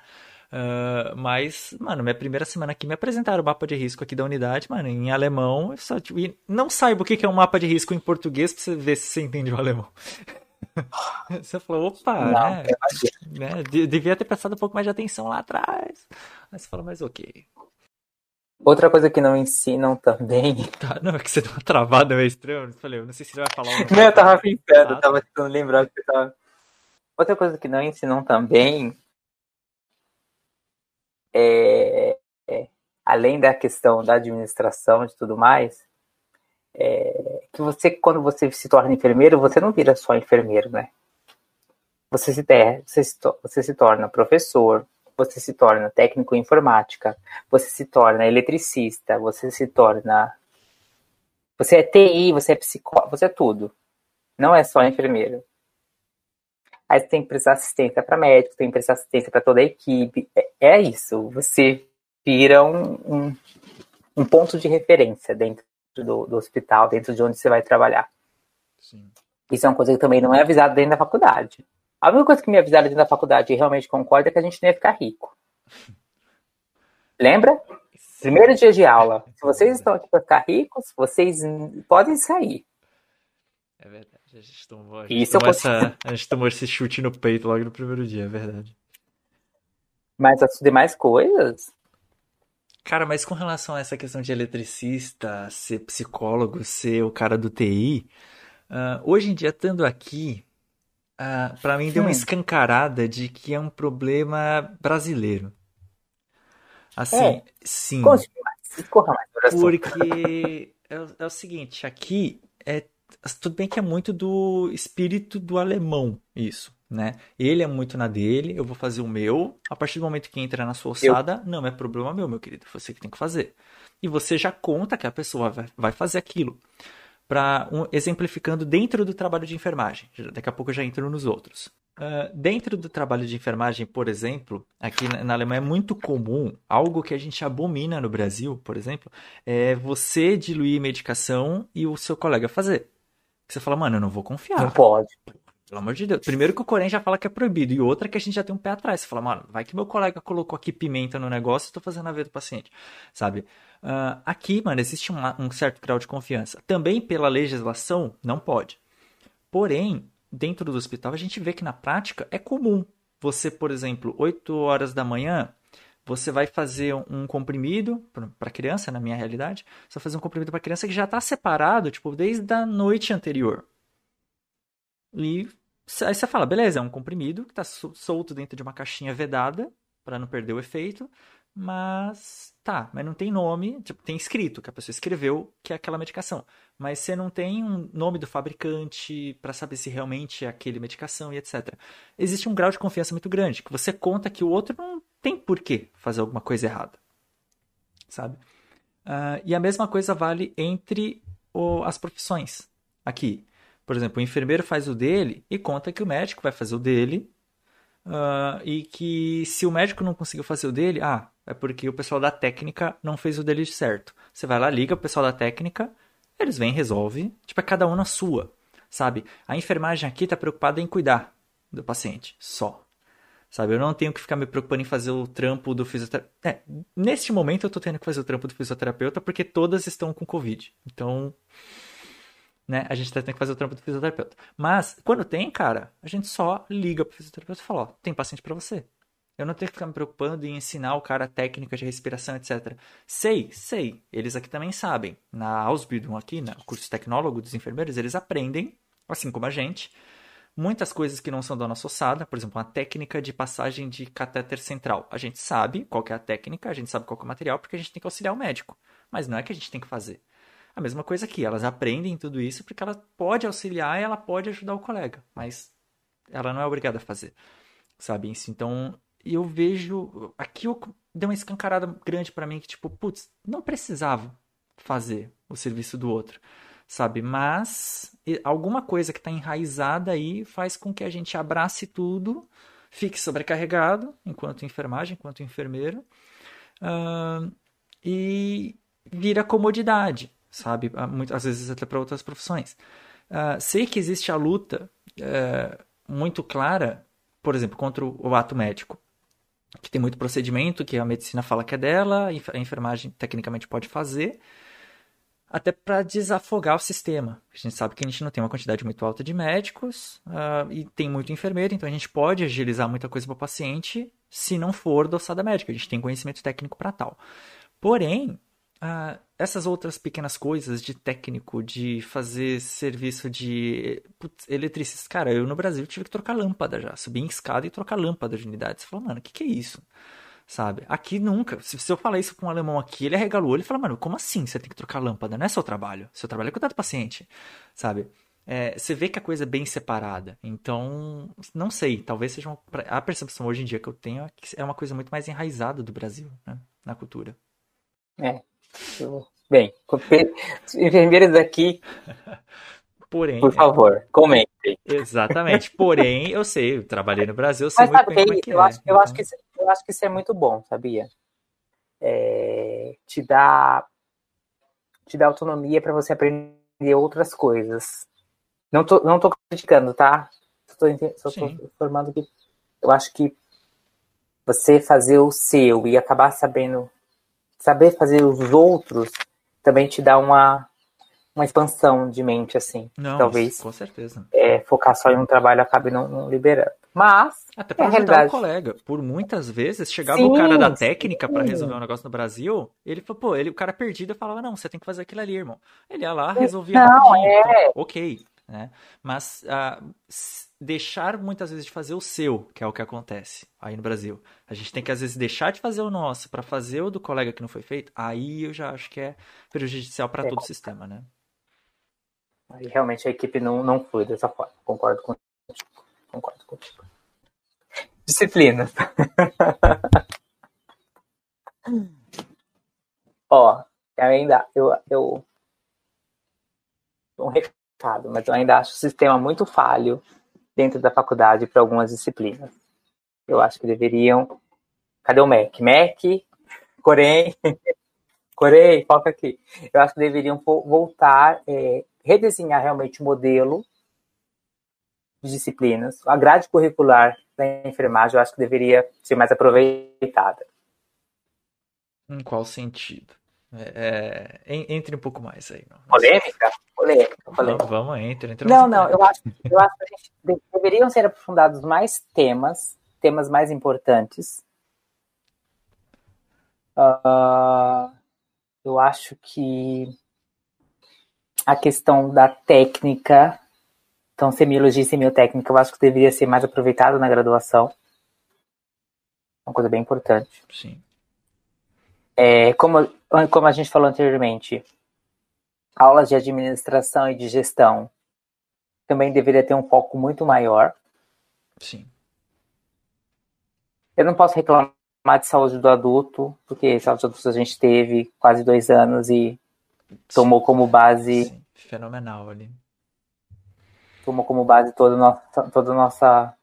Uh, mas, mano, minha primeira semana aqui me apresentaram o mapa de risco aqui da unidade, mano, em alemão. Só, tipo, e não saiba o que é um mapa de risco em português pra você ver se você entende o alemão. Você falou, opa, não, né? né? Devia ter prestado um pouco mais de atenção lá atrás. Mas você falou, mas ok. Outra coisa que não ensinam também. Tá, não, é que você deu uma travada meio estranha. Eu falei, eu não sei se você vai falar. Não, eu tava pensando, eu tava tentando lembrar que você tava. Outra coisa que não ensinam também é, é, além da questão da administração e tudo mais, é, que você, quando você se torna enfermeiro, você não vira só enfermeiro, né? Você se, você se, você se torna professor, você se torna técnico em informática, você se torna eletricista, você se torna. Você é TI, você é psicólogo, você é tudo. Não é só enfermeiro. Aí você tem que prestar assistência para médico, tem que prestar assistência para toda a equipe. É, é, isso. Você vira um, um, um, ponto de referência dentro do, do, hospital, dentro de onde você vai trabalhar. Sim. Isso é uma coisa que também não é avisado dentro da faculdade. A única coisa que me avisaram dentro da faculdade e realmente concordo é que a gente não ia ficar rico. Lembra? Primeiro dia de aula. Se vocês estão aqui para ficar ricos, vocês podem sair. É verdade. A gente tomou, a gente Isso tomou, essa, a gente tomou esse chute no peito logo no primeiro dia, é verdade. Mas as demais coisas? Cara, mas com relação a essa questão de eletricista, ser psicólogo, ser o cara do TI, uh, hoje em dia, estando aqui, uh, para mim deu uma escancarada de que é um problema brasileiro. Assim, é. sim. Mais, corra mais. Porque é, é o seguinte, aqui é tudo bem que é muito do espírito do alemão isso, né? Ele é muito na dele, eu vou fazer o meu. A partir do momento que entra na sua ossada, eu... não é problema meu, meu querido, você que tem que fazer. E você já conta que a pessoa vai, vai fazer aquilo. Para um, exemplificando dentro do trabalho de enfermagem. Daqui a pouco eu já entro nos outros. Uh, dentro do trabalho de enfermagem, por exemplo, aqui na, na Alemanha é muito comum, algo que a gente abomina no Brasil, por exemplo, é você diluir medicação e o seu colega fazer. Você fala, mano, eu não vou confiar. Não pode. Pelo amor de Deus. Primeiro que o Corém já fala que é proibido. E outra que a gente já tem um pé atrás. Você fala, mano, vai que meu colega colocou aqui pimenta no negócio e estou fazendo a ver do paciente. Sabe? Uh, aqui, mano, existe uma, um certo grau de confiança. Também pela legislação, não pode. Porém, dentro do hospital, a gente vê que na prática é comum. Você, por exemplo, 8 horas da manhã, você vai fazer um comprimido para criança, na minha realidade, você vai fazer um comprimido para criança que já está separado, tipo, desde a noite anterior. E aí você fala, beleza, é um comprimido que está solto dentro de uma caixinha vedada, para não perder o efeito, mas tá, mas não tem nome, tipo, tem escrito que a pessoa escreveu que é aquela medicação, mas você não tem um nome do fabricante para saber se realmente é aquele medicação e etc. Existe um grau de confiança muito grande, que você conta que o outro não tem por que fazer alguma coisa errada, sabe? Uh, e a mesma coisa vale entre o, as profissões aqui. Por exemplo, o enfermeiro faz o dele e conta que o médico vai fazer o dele. Uh, e que se o médico não conseguiu fazer o dele, ah, é porque o pessoal da técnica não fez o dele certo. Você vai lá, liga o pessoal da técnica, eles vêm, resolve, tipo, é cada um na sua, sabe? A enfermagem aqui está preocupada em cuidar do paciente, só. Sabe, eu não tenho que ficar me preocupando em fazer o trampo do fisioterapeuta. É, neste momento eu tô tendo que fazer o trampo do fisioterapeuta porque todas estão com Covid. Então, né? A gente tá tendo que fazer o trampo do fisioterapeuta. Mas, quando tem, cara, a gente só liga pro fisioterapeuta e fala, ó, tem paciente para você. Eu não tenho que ficar me preocupando em ensinar o cara técnicas de respiração, etc. Sei, sei. Eles aqui também sabem. Na Ausbildung aqui, no curso tecnólogo dos enfermeiros, eles aprendem, assim como a gente, muitas coisas que não são da nossa ossada. Por exemplo, uma técnica de passagem de catéter central. A gente sabe qual é a técnica, a gente sabe qual é o material, porque a gente tem que auxiliar o médico. Mas não é que a gente tem que fazer. A mesma coisa aqui, elas aprendem tudo isso porque ela pode auxiliar e ela pode ajudar o colega, mas ela não é obrigada a fazer, sabe? Então, eu vejo aqui eu deu uma escancarada grande para mim que tipo, putz, não precisava fazer o serviço do outro, sabe? Mas alguma coisa que está enraizada aí faz com que a gente abrace tudo, fique sobrecarregado enquanto enfermagem, enquanto enfermeiro, uh, e vira comodidade sabe? Muitas vezes até para outras profissões. Uh, sei que existe a luta uh, muito clara, por exemplo, contra o ato médico, que tem muito procedimento que a medicina fala que é dela, a enfermagem tecnicamente pode fazer, até para desafogar o sistema. A gente sabe que a gente não tem uma quantidade muito alta de médicos uh, e tem muito enfermeiro, então a gente pode agilizar muita coisa para o paciente se não for da ossada médica. A gente tem conhecimento técnico para tal. Porém, ah, essas outras pequenas coisas de técnico, de fazer serviço de putz, eletricista. Cara, eu no Brasil tive que trocar lâmpada já. Subir em escada e trocar lâmpada de unidade. Você fala, mano, o que, que é isso? Sabe? Aqui nunca. Se, se eu falar isso com um alemão aqui, ele arregala o olho e fala, mano, como assim você tem que trocar lâmpada? Não é seu trabalho. Seu trabalho é cuidar do paciente. Sabe? É, você vê que a coisa é bem separada. Então, não sei. Talvez seja uma, a percepção hoje em dia que eu tenho é que é uma coisa muito mais enraizada do Brasil, né? Na cultura. É, Bem, enfermeiros aqui, Porém, por favor, comentem. Exatamente. Porém, eu sei, eu trabalhei no Brasil, eu sei Mas muito sabe bem que, é eu, é, acho, então... eu, acho que isso, eu acho que isso é muito bom, sabia? É, te dá te dá autonomia para você aprender outras coisas. Não tô, não tô criticando, tá? Só tô, só tô informando que eu acho que você fazer o seu e acabar sabendo saber fazer os outros também te dá uma, uma expansão de mente, assim. Não, Talvez. Com certeza. É, focar só em um trabalho acabe não, não liberando. Mas. Até para é ajudar o colega. Por muitas vezes, chegava Sim, o cara da técnica para resolver um negócio no Brasil, ele falou, pô, ele, o cara perdido eu falava, não, você tem que fazer aquilo ali, irmão. Ele ia lá, resolvia Não, é. Então, ok, né? Mas s- deixar muitas vezes de fazer o seu, que é o que acontece aí no Brasil. A gente tem que às vezes deixar de fazer o nosso para fazer o do colega que não foi feito. Aí eu já acho que é prejudicial para É. todo o sistema, né? Aí realmente a equipe não, não flui dessa forma. Concordo contigo. Concordo contigo. Disciplinas. Ó, ainda. Eu, eu. Um mas eu ainda acho o sistema muito falho dentro da faculdade para algumas disciplinas. Eu acho que deveriam. Cadê o MEC? MEC, Corém, Corém, foca aqui. Eu acho que deveriam vo- voltar, é, redesenhar realmente o modelo de disciplinas. A grade curricular da enfermagem eu acho que deveria ser mais aproveitada. Em qual sentido? É, é, en- entre um pouco mais aí. Não, Polêmica? Polêmica, polêmica. Vamos, vamos, entre. entre Não, não, eu acho, eu acho que a gente de- deveriam ser aprofundados mais temas, temas mais importantes. Ah, eu acho que a questão da técnica, então semiologia e semiotécnica, eu acho que deveria ser mais aproveitado na graduação. Uma coisa bem importante. Sim. É, como, como a gente falou anteriormente, aulas de administração e de gestão também deveria ter um foco muito maior. Sim. Eu não posso reclamar de saúde do adulto, porque saúde do adulto a gente teve quase dois anos e tomou como base, Sim, fenomenal ali. tomou como base toda a nossa, toda a nossa,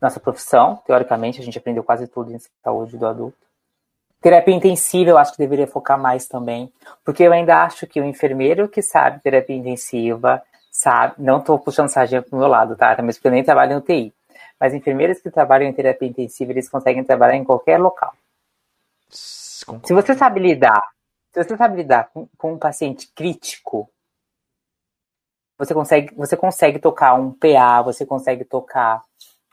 nossa profissão. Teoricamente, a gente aprendeu quase tudo em saúde do adulto. Terapia intensiva, eu acho que deveria focar mais também, porque eu ainda acho que o enfermeiro que sabe terapia intensiva, sabe, não estou puxando sardinha pro meu lado, tá? Também porque eu nem trabalho em UTI. Mas enfermeiros que trabalham em terapia intensiva, eles conseguem trabalhar em qualquer local. Se você sabe lidar, se você sabe lidar com, com um paciente crítico, você consegue, você consegue tocar um PA, você consegue tocar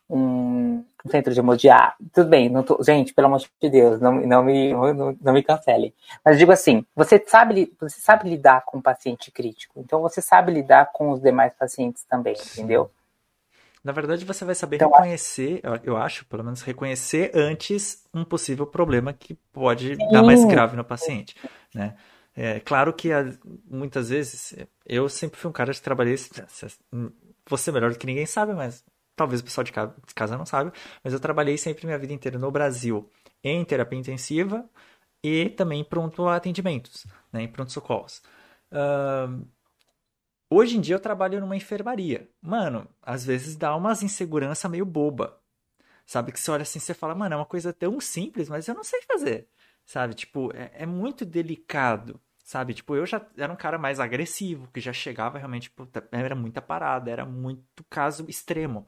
um, um centro de hemodiálise. Tudo bem, não tô- gente, pelo amor de Deus, não, não, me, não, não me cancelem. Mas digo assim, você sabe, você sabe lidar com um paciente crítico, então você sabe lidar com os demais pacientes também, Sim. entendeu? Na verdade, você vai saber Então, reconhecer, eu- acho, pelo menos reconhecer antes um possível problema que pode dar mais Sim. grave no paciente, né? É claro que muitas vezes eu sempre fui um cara que trabalhei, você melhor do que ninguém sabe, mas talvez o pessoal de ca- de casa não sabe, mas eu trabalhei sempre minha vida inteira no Brasil em terapia intensiva e também pronto atendimentos, né, em pronto-socorros. Ahn, Hoje em dia eu trabalho numa enfermaria. Mano, às vezes dá umas insegurança meio boba. Sabe? Que você olha assim você fala, mano, é uma coisa tão simples, mas eu não sei fazer. Sabe? Tipo, é, é muito delicado. Sabe? Tipo, eu já era um cara mais agressivo, que já chegava realmente, puta, era muita parada, era muito caso extremo,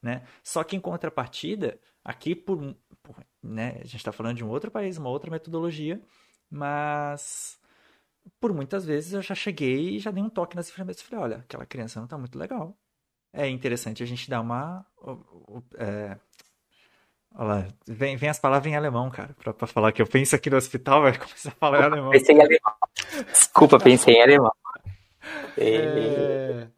né? Só que em contrapartida, aqui por, por né, a gente tá falando de um outro país, uma outra metodologia, mas por muitas vezes eu já cheguei e já dei um toque nas enfermeiras e falei, olha, aquela criança não tá muito legal. É interessante a gente dar uma. É... Olha lá, vem, vem as palavras em alemão, cara, pra, pra falar que eu penso aqui no hospital, vai começar a falar em alemão. Pensei em alemão. Desculpa, pensei em alemão. É...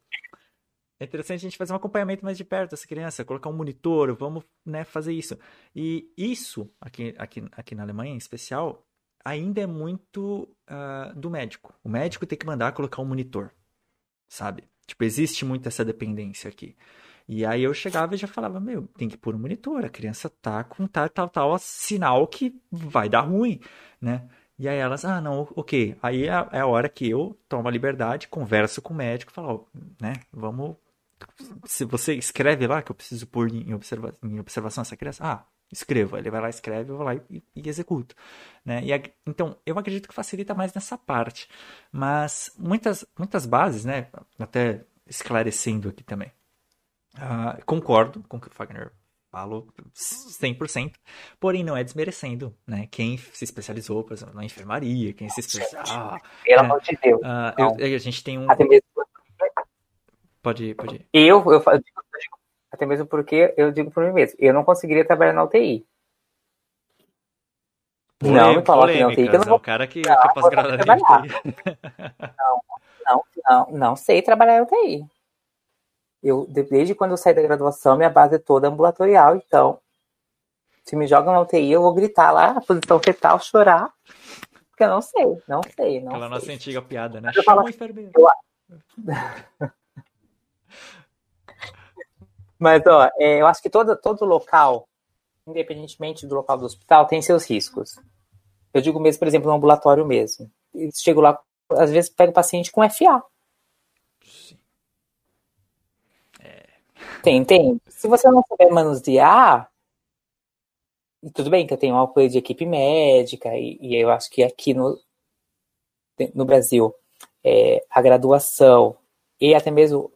É... interessante a gente fazer um acompanhamento mais de perto dessa criança, colocar um monitor, vamos, né, fazer isso. E isso, aqui, aqui, aqui na Alemanha em especial, ainda é muito ah, do médico. O médico tem que mandar colocar um monitor, sabe? Tipo, existe muito essa dependência aqui. E aí eu chegava e já falava, meu, tem que pôr um monitor, a criança tá com tal, tal, tal sinal que vai dar ruim, né? E aí elas, ah, não, ok. Aí é a, é a hora que eu tomo a liberdade, converso com o médico, falo, ó, né, vamos... Se você escreve lá que eu preciso pôr em, observa em observação essa criança, ah, escrevo. Ele vai lá, escreve, eu vou lá e, e executo. Né? E, então, eu acredito que facilita mais nessa parte. Mas muitas, muitas bases, né, até esclarecendo aqui também, ah, concordo com o que o Fagner falou 100%, porém não é desmerecendo, né? Quem se especializou, por exemplo, na enfermaria, quem se especializou... Ah, Pelo amor de Deus. ah, Não. a gente tem um... Até mesmo Pode ir, pode ir. eu, eu, fa- eu digo Até mesmo porque eu digo por mim mesmo, eu não conseguiria trabalhar na UTI. não me coloque na UTI. Que eu não vou... É o cara que, não, que é pós-graduado em UTI. Não, não, não, não sei trabalhar em UTI. Eu, desde quando eu saí da graduação, minha base é toda ambulatorial, então se me jogam na UTI, eu vou gritar lá, posição fetal, chorar, porque eu não sei, não sei, não Aquela sei. nossa antiga piada, né? Chama o enfermeiro. Eu... Mas, ó, é, eu acho que todo, todo local, independentemente do local do hospital, tem seus riscos. Eu digo mesmo, por exemplo, no ambulatório mesmo. Eu chego lá, às vezes pego o paciente com FA. Sim. É. Tem, tem. Se você não souber manusear, tudo bem que eu tenho um apoio de equipe médica, e, e eu acho que aqui no, no Brasil, é, a graduação e até mesmo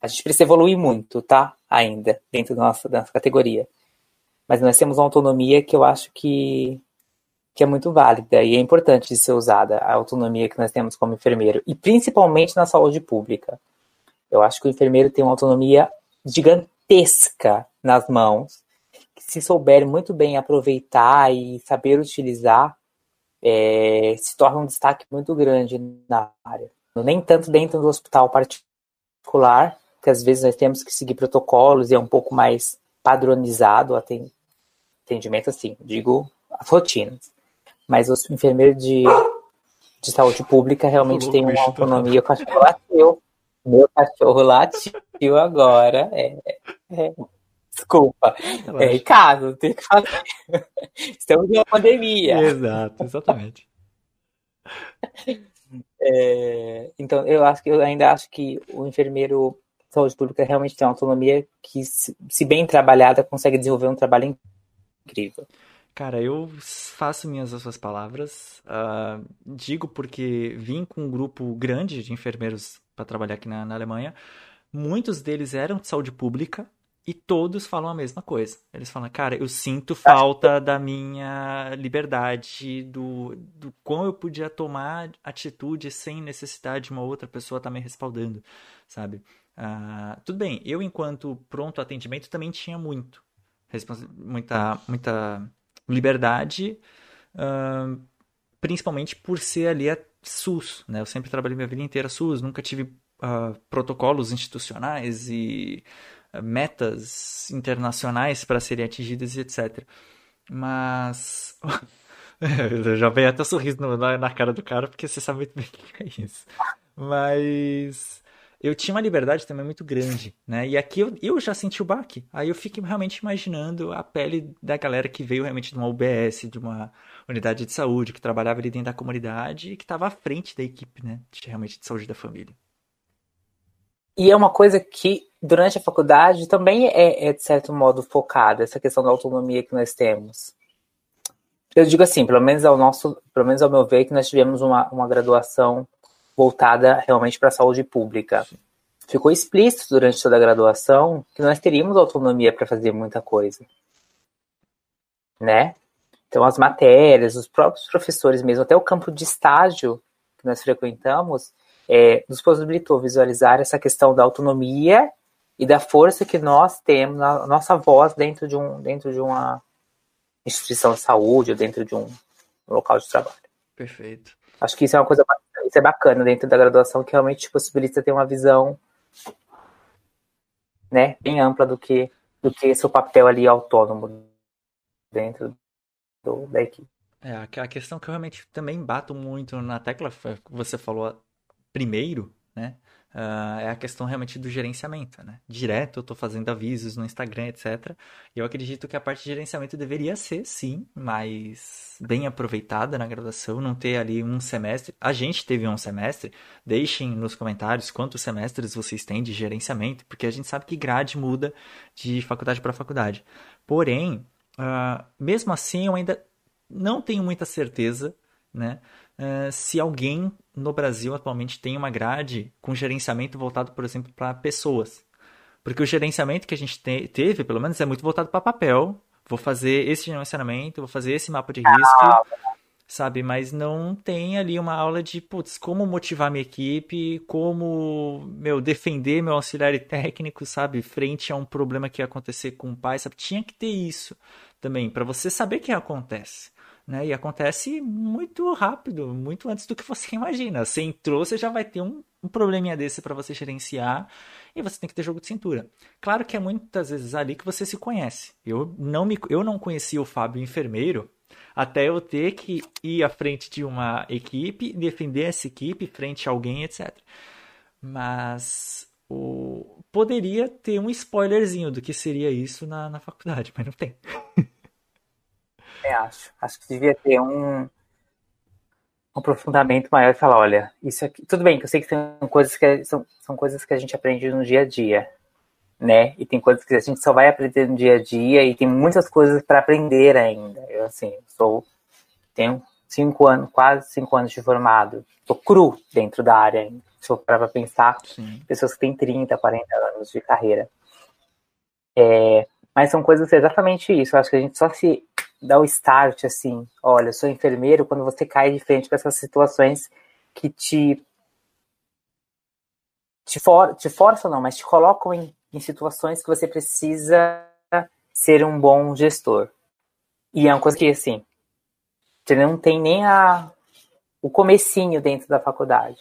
a gente precisa evoluir muito, tá? Ainda, dentro da nossa, da nossa categoria. Mas nós temos uma autonomia que eu acho que, que é muito válida e é importante de ser usada, a autonomia que nós temos como enfermeiro, e principalmente na saúde pública. Eu acho que o enfermeiro tem uma autonomia gigantesca nas mãos, que se souber muito bem aproveitar e saber utilizar, é, se torna um destaque muito grande na área. Nem tanto dentro do hospital particular, que às vezes nós temos que seguir protocolos e é um pouco mais padronizado o atendimento, assim, digo as rotinas. Mas os enfermeiros de, de saúde pública realmente têm uma autonomia. O cachorro latiu. Meu cachorro latiu agora. É, é, desculpa. É Ricardo, tem que fazer. Estamos em uma pandemia. Exato, exatamente. É, então, eu acho que eu ainda acho que o enfermeiro saúde pública realmente tem uma autonomia que, se bem trabalhada, consegue desenvolver um trabalho incrível. Cara, eu faço minhas as suas palavras. Uh, digo porque vim com um grupo grande de enfermeiros para trabalhar aqui na, na, Alemanha. Muitos deles eram de saúde pública e todos falam a mesma coisa. Eles falam, cara, eu sinto falta da minha liberdade, do, do como eu podia tomar atitude sem necessidade de uma outra pessoa estar tá me respaldando, sabe? Uh, tudo bem, eu enquanto pronto atendimento também tinha muito, muita, muita liberdade, uh, principalmente por ser ali a SUS, né? Eu sempre trabalhei minha vida inteira SUS, nunca tive uh, protocolos institucionais e metas internacionais para serem atingidas e etc. Mas já veio até sorriso na, na cara do cara porque você sabe muito bem o que é isso. Mas eu tinha uma liberdade também muito grande, né? E aqui eu, eu já senti o baque. Aí eu fico realmente imaginando a pele da galera que veio realmente de uma UBS, de uma unidade de saúde, que trabalhava ali dentro da comunidade e que estava à frente da equipe, né? De, realmente de saúde da família. E é uma coisa que, durante a faculdade, também é, é, de certo modo focada, essa questão da autonomia que nós temos. Eu digo assim, pelo menos ao nosso, pelo menos ao meu ver, que nós tivemos uma, uma graduação voltada realmente para a saúde pública. Ficou explícito durante toda a graduação que nós teríamos autonomia para fazer muita coisa. Né? Então, as matérias, os próprios professores mesmo, até o campo de estágio que nós frequentamos, é, nos possibilitou visualizar essa questão da autonomia e da força que nós temos, a nossa voz dentro de, um, dentro de uma instituição de saúde ou dentro de um local de trabalho. Perfeito. Acho que isso é uma coisa isso é bacana dentro da graduação, que realmente te possibilita ter uma visão né, bem ampla do que, do que seu papel ali autônomo dentro do, da equipe. É, a questão que eu realmente também bato muito na tecla, você falou primeiro, né? Uh, é a questão realmente do gerenciamento, né? Direto eu estou fazendo avisos no Instagram, etc. Eu acredito que a parte de gerenciamento deveria ser, sim, mais bem aproveitada na graduação, não ter ali um semestre. A gente teve um semestre, deixem nos comentários quantos semestres vocês têm de gerenciamento, porque a gente sabe que grade muda de faculdade para faculdade. Porém, uh, mesmo assim, eu ainda não tenho muita certeza, né? Uh, se alguém no Brasil atualmente tem uma grade com gerenciamento voltado, por exemplo, para pessoas. Porque o gerenciamento que a gente te teve, pelo menos, é muito voltado para papel. Vou fazer esse gerenciamento, vou fazer esse mapa de risco. sabe? Mas não tem ali uma aula de, putz, como motivar minha equipe, como, meu, defender meu auxiliar técnico, sabe? Frente a um problema que ia acontecer com o pai, sabe? Tinha que ter isso também, para você saber o que acontece. Né? E acontece muito rápido, muito antes do que você imagina. Você entrou, você já vai ter um, um probleminha desse para você gerenciar e você tem que ter jogo de cintura. Claro que é muitas vezes ali que você se conhece. Eu não me, eu não conhecia o Fábio enfermeiro até eu ter que ir à frente de uma equipe, defender essa equipe frente a alguém, etc. Mas o... poderia ter um spoilerzinho do que seria isso na, na faculdade, mas não tem. É, acho. Acho que devia ter um, um aprofundamento maior e falar, olha, isso aqui. Tudo bem, que eu sei que são coisas que são, são coisas que a gente aprende no dia a dia né? E tem coisas que a gente só vai aprender no dia a dia e tem muitas coisas para aprender ainda. Eu, assim, sou. Tenho cinco anos, quase cinco anos de formado. Tô cru dentro da área ainda. Se for para pensar, Sim. pessoas que têm 30, 40 anos de carreira. É, mas são coisas exatamente isso. Eu acho que a gente só se dá o start assim. Olha, eu sou enfermeiro quando você cai de frente para essas situações que te te, for, te forçam, não, mas te colocam em em situações que você precisa ser um bom gestor. E é uma coisa que, assim, você não tem nem a, o comecinho dentro da faculdade.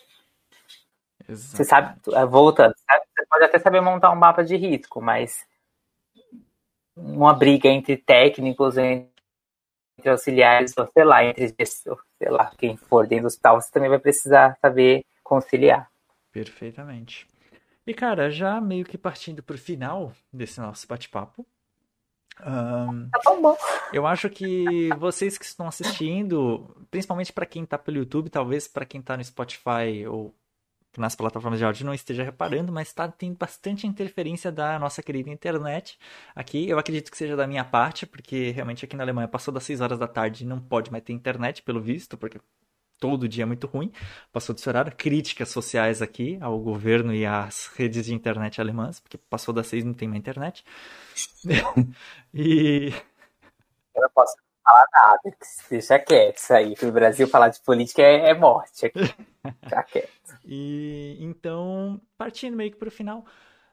Exato. Você sabe, é, voltando, você pode até saber montar um mapa de risco, mas uma briga entre técnicos, entre auxiliares, ou sei lá, entre sei lá, quem for dentro do hospital, você também vai precisar saber conciliar. Perfeitamente. E, cara, já meio que partindo pro final desse nosso bate-papo. Um, tá bom. Eu acho que vocês que estão assistindo, principalmente para quem tá pelo YouTube, talvez para quem tá no Spotify ou nas plataformas de áudio não esteja reparando, mas está tendo bastante interferência da nossa querida internet aqui. Eu acredito que seja da minha parte, porque realmente aqui na Alemanha passou das 6 horas da tarde e não pode mais ter internet, pelo visto, porque todo dia muito ruim, passou desse horário. Críticas sociais aqui ao governo e às redes de internet alemãs, porque passou das seis e não tem mais internet. e. Eu não falar nada, deixa quieto isso aí. No Brasil falar de política é, é morte aqui. Deixa quieto. E então, partindo meio que para o final,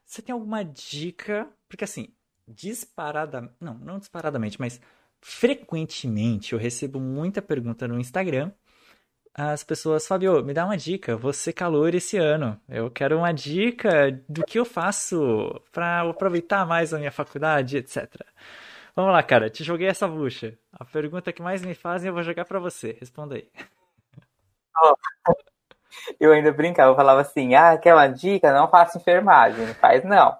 você tem alguma dica? Porque assim, disparada, não, não disparadamente, mas frequentemente eu recebo muita pergunta no Instagram as pessoas, Fabio, me dá uma dica, ser calor esse ano. Eu quero uma dica do que eu faço para aproveitar mais a minha faculdade, etc. Vamos lá, cara, te joguei essa bucha. A pergunta que mais me fazem eu vou jogar para você. Responda aí. Eu ainda brincava, eu falava assim: ah, uma dica? Não faça enfermagem. Faz, não.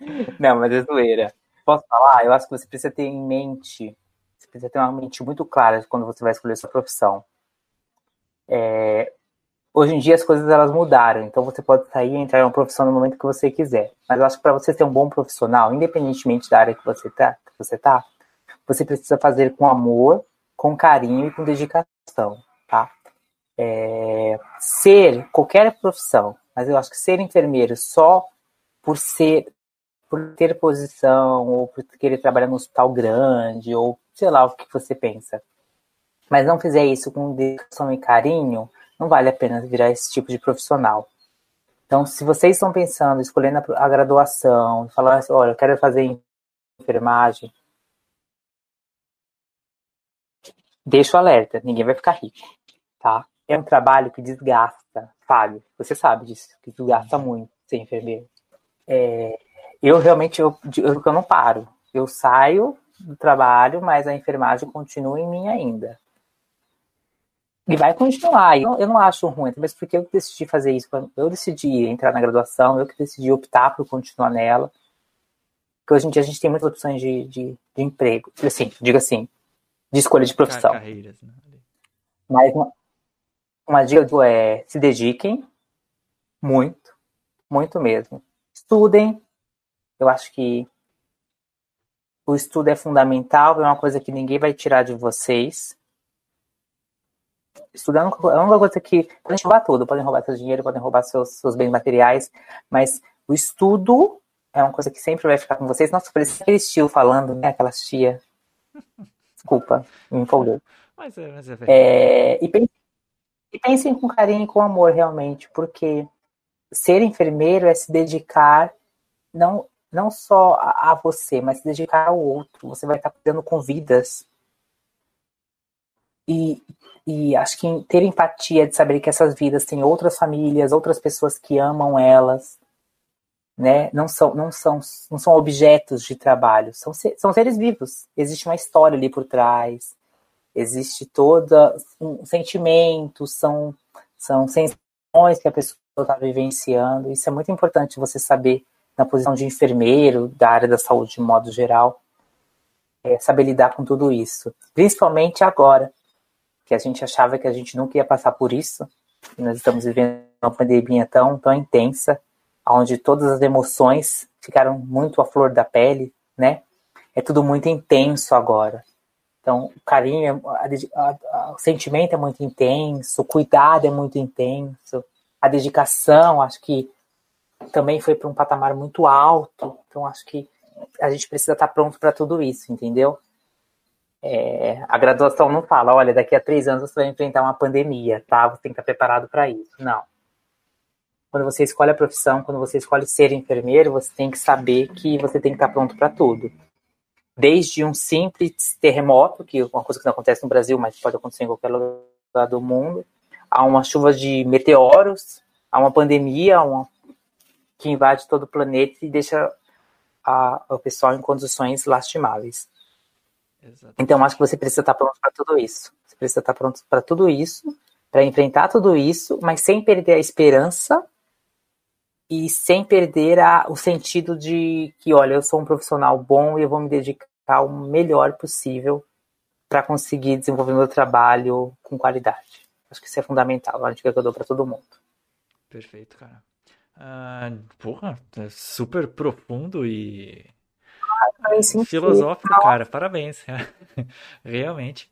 não, mas é zoeira. Posso falar? Eu acho que você precisa ter em mente, você precisa ter uma mente muito clara quando você vai escolher sua profissão. É, hoje em dia as coisas elas mudaram, então você pode sair e entrar em uma profissão no momento que você quiser. Mas eu acho que para você ser um bom profissional, independentemente da área que você tá, que você tá, você precisa fazer com amor, com carinho e com dedicação, tá? É, ser qualquer profissão, mas eu acho que ser enfermeiro só por ser, por ter posição ou por querer trabalhar num hospital grande ou sei lá o que você pensa mas não fizer isso com dedicação e carinho, não vale a pena virar esse tipo de profissional. Então, se vocês estão pensando, escolhendo a, graduação, falando assim, olha, eu quero fazer enfermagem, deixa o alerta, ninguém vai ficar rico, tá? É um trabalho que desgasta, Fábio, você sabe disso, que desgasta muito ser enfermeiro. É, eu realmente, eu, eu, eu não paro, eu saio do trabalho, mas a enfermagem continua em mim ainda. E vai continuar. Eu, eu não acho ruim, mas porque eu decidi fazer isso. Eu decidi entrar na graduação, eu que decidi optar por continuar nela. Porque hoje em dia a gente tem muitas opções de, de, de emprego. Assim, diga assim, de escolha de profissão. Carreiras, né? Mas uma, uma dica é se dediquem muito, muito mesmo. Estudem. Eu acho que o estudo é fundamental, é uma coisa que ninguém vai tirar de vocês estudar é uma coisa que podem roubar tudo, podem roubar seu dinheiro, podem roubar seus, seus bens materiais, mas o estudo é uma coisa que sempre vai ficar com vocês. Nossa, parecia aquele tio falando, né? Aquela tia. Desculpa, me empolguei. Mas é, mas é, é e, pensem, e pensem com carinho e com amor, realmente, porque ser enfermeiro é se dedicar não, não só a, a você, mas se dedicar ao outro. Você vai estar cuidando com vidas. E, e acho que ter empatia de saber que essas vidas têm outras famílias, outras pessoas que amam elas, né? Não são, não são, não são objetos de trabalho, são, são seres vivos. Existe uma história ali por trás, existe toda um sentimento, são, são sensações que a pessoa está vivenciando. Isso é muito importante você saber na posição de enfermeiro, da área da saúde de modo geral, é saber lidar com tudo isso. Principalmente agora, que a gente achava que a gente nunca ia passar por isso, nós estamos vivendo uma pandemia tão, tão intensa, onde todas as emoções ficaram muito à flor da pele, né? É tudo muito intenso agora. Então, o carinho, a, a, a, o sentimento é muito intenso, o cuidado é muito intenso, a dedicação, acho que também foi para um patamar muito alto. Então, acho que a gente precisa estar pronto para tudo isso, entendeu? É, a graduação não fala, olha, daqui a três anos você vai enfrentar uma pandemia, tá? Você tem que estar preparado para isso. Não quando você escolhe a profissão, quando você escolhe ser enfermeiro, você tem que saber que você tem que estar pronto para tudo. Desde um simples terremoto, que é uma coisa que não acontece no Brasil, mas pode acontecer em qualquer lugar do mundo, a uma chuva de meteoros, a uma pandemia uma, que invade todo o planeta e deixa a, o pessoal em condições lastimáveis. Exatamente. Então, acho que você precisa estar pronto para tudo isso. Você precisa estar pronto para tudo isso, para enfrentar tudo isso, mas sem perder a esperança e sem perder a, o sentido de que, olha, eu sou um profissional bom e eu vou me dedicar o melhor possível para conseguir desenvolver meu trabalho com qualidade. Acho que isso é fundamental, a dica que eu dou para todo mundo. Perfeito, cara. Uh, porra, é super profundo e ah, filosófico, cara. Parabéns, realmente.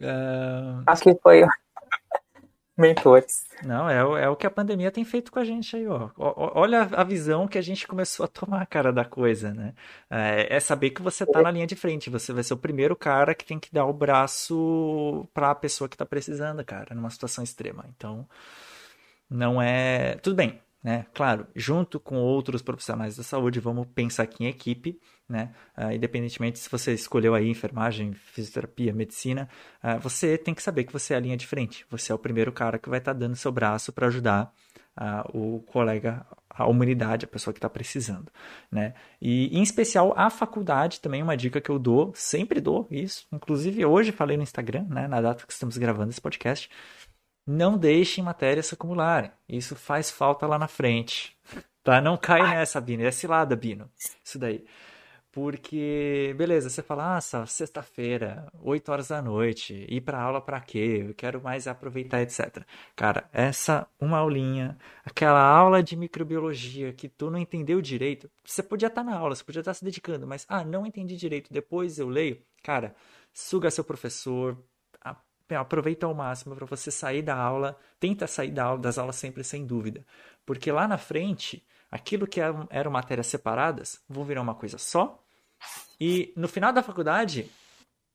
Uh... Acho que foi mentores. Não, é, é o que a pandemia tem feito com a gente aí, ó. Olha a visão que a gente começou a tomar, cara, da coisa, né? É, é saber que você tá na linha de frente, você vai ser o primeiro cara que tem que dar o braço para a pessoa que tá precisando, cara, numa situação extrema. Então, não é. Tudo bem, né? Claro, junto com outros profissionais da saúde, vamos pensar aqui em equipe, né? Uh, independentemente se você escolheu aí enfermagem, fisioterapia, medicina, uh, você tem que saber que você é a linha de frente. Você é o primeiro cara que vai estar tá dando seu braço para ajudar uh, o colega, a humanidade, a pessoa que está precisando, né? E em especial a faculdade também uma dica que eu dou, sempre dou isso. Inclusive hoje falei no Instagram, né? Na data que estamos gravando esse podcast não deixem matérias se acumularem. Isso faz falta lá na frente. Tá? Não cai nessa, Bino. É cilada, Bino. Isso daí. Porque, beleza, você fala, ah, sexta-feira, 8 horas da noite, ir pra aula pra quê? Eu quero mais aproveitar, etc. Cara, essa uma aulinha, aquela aula de microbiologia que tu não entendeu direito, você podia estar tá na aula, você podia estar tá se dedicando, mas, ah, não entendi direito, depois eu leio. Cara, suga seu professor, aproveita ao máximo para você sair da aula, tenta sair da aula, das aulas sempre sem dúvida, porque lá na frente, aquilo que eram, eram matérias separadas vão virar uma coisa só, e no final da faculdade,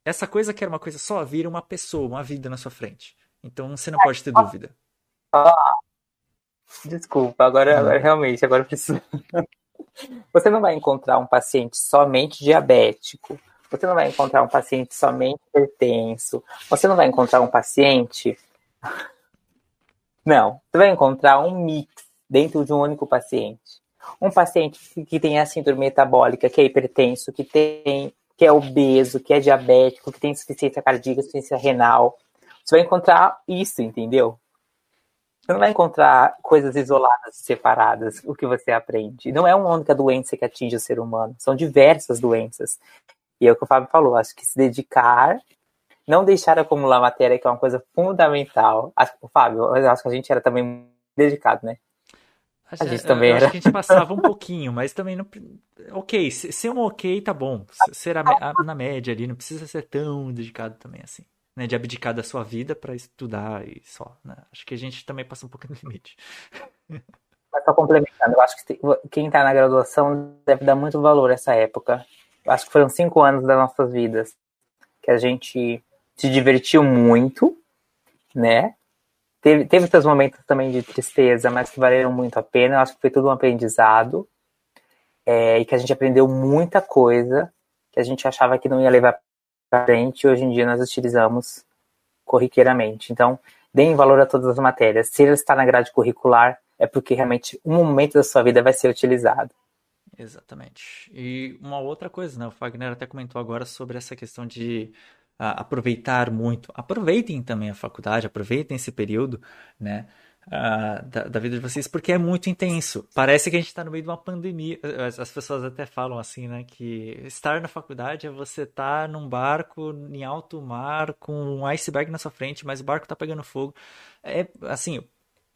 essa coisa que era uma coisa só vira uma pessoa, uma vida na sua frente. Então você não pode ter dúvida. Ah, desculpa, agora, agora realmente, agora preciso. Você não vai encontrar um paciente somente diabético você não vai encontrar um paciente somente hipertenso. Você não vai encontrar um paciente. Não. Você vai encontrar um mix dentro de um único paciente. Um paciente que tem a síndrome metabólica, que é hipertenso, que tem que é obeso, que é diabético, que tem insuficiência cardíaca, insuficiência renal. Você vai encontrar isso, entendeu? Você não vai encontrar coisas isoladas, separadas, o que você aprende. Não é uma única doença que atinge o ser humano, são diversas doenças. E é o que o Fábio falou, acho que se dedicar, não deixar acumular matéria, que é uma coisa fundamental. Acho que o Fábio, eu acho que a gente era também dedicado, né? A gente também era. Acho que a gente passava um pouquinho, mas também não. Ok, ser um ok tá bom. Ser a, a, na média ali, não precisa ser tão dedicado também assim. Né, de abdicar da sua vida para estudar e só. Né? Acho que a gente também passa um pouco no limite. Mas só complementando, eu acho que quem está na graduação deve dar muito valor a essa época acho que foram cinco anos das nossas vidas que a gente se divertiu muito, né? Teve, teve seus momentos também de tristeza, mas que valeram muito a pena. Eu acho que foi tudo um aprendizado. É, e que a gente aprendeu muita coisa que a gente achava que não ia levar para frente hoje em dia nós utilizamos corriqueiramente. Então, deem valor a todas as matérias. Se ele está na grade curricular, é porque realmente um momento da sua vida vai ser utilizado. Exatamente. E uma outra coisa, né? O Fagner até comentou agora sobre essa questão de uh, aproveitar muito. Aproveitem também a faculdade, aproveitem esse período, né? Uh, da, da, vida de vocês, porque é muito intenso. Parece que a gente está no meio de uma pandemia. As, as, pessoas até falam assim, né? Que estar na faculdade é você estar tá num barco em alto mar com um iceberg na sua frente, mas o barco está pegando fogo. É assim,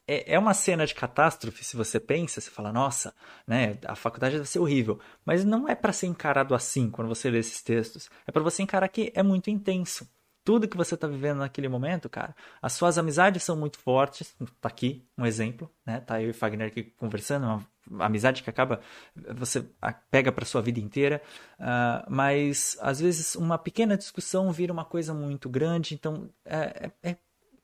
é, é uma cena de catástrofe, se você pensa, você fala, nossa, né, a faculdade deve ser horrível. Mas não é para ser encarado assim quando você lê esses textos. É para você encarar que é muito intenso. Tudo que você está vivendo naquele momento, cara, as suas amizades são muito fortes. Tá aqui um exemplo, né? Tá eu e Fagner aqui conversando, uma amizade que acaba você pega para sua vida inteira, uh, mas às vezes uma pequena discussão vira uma coisa muito grande. Então é, é, é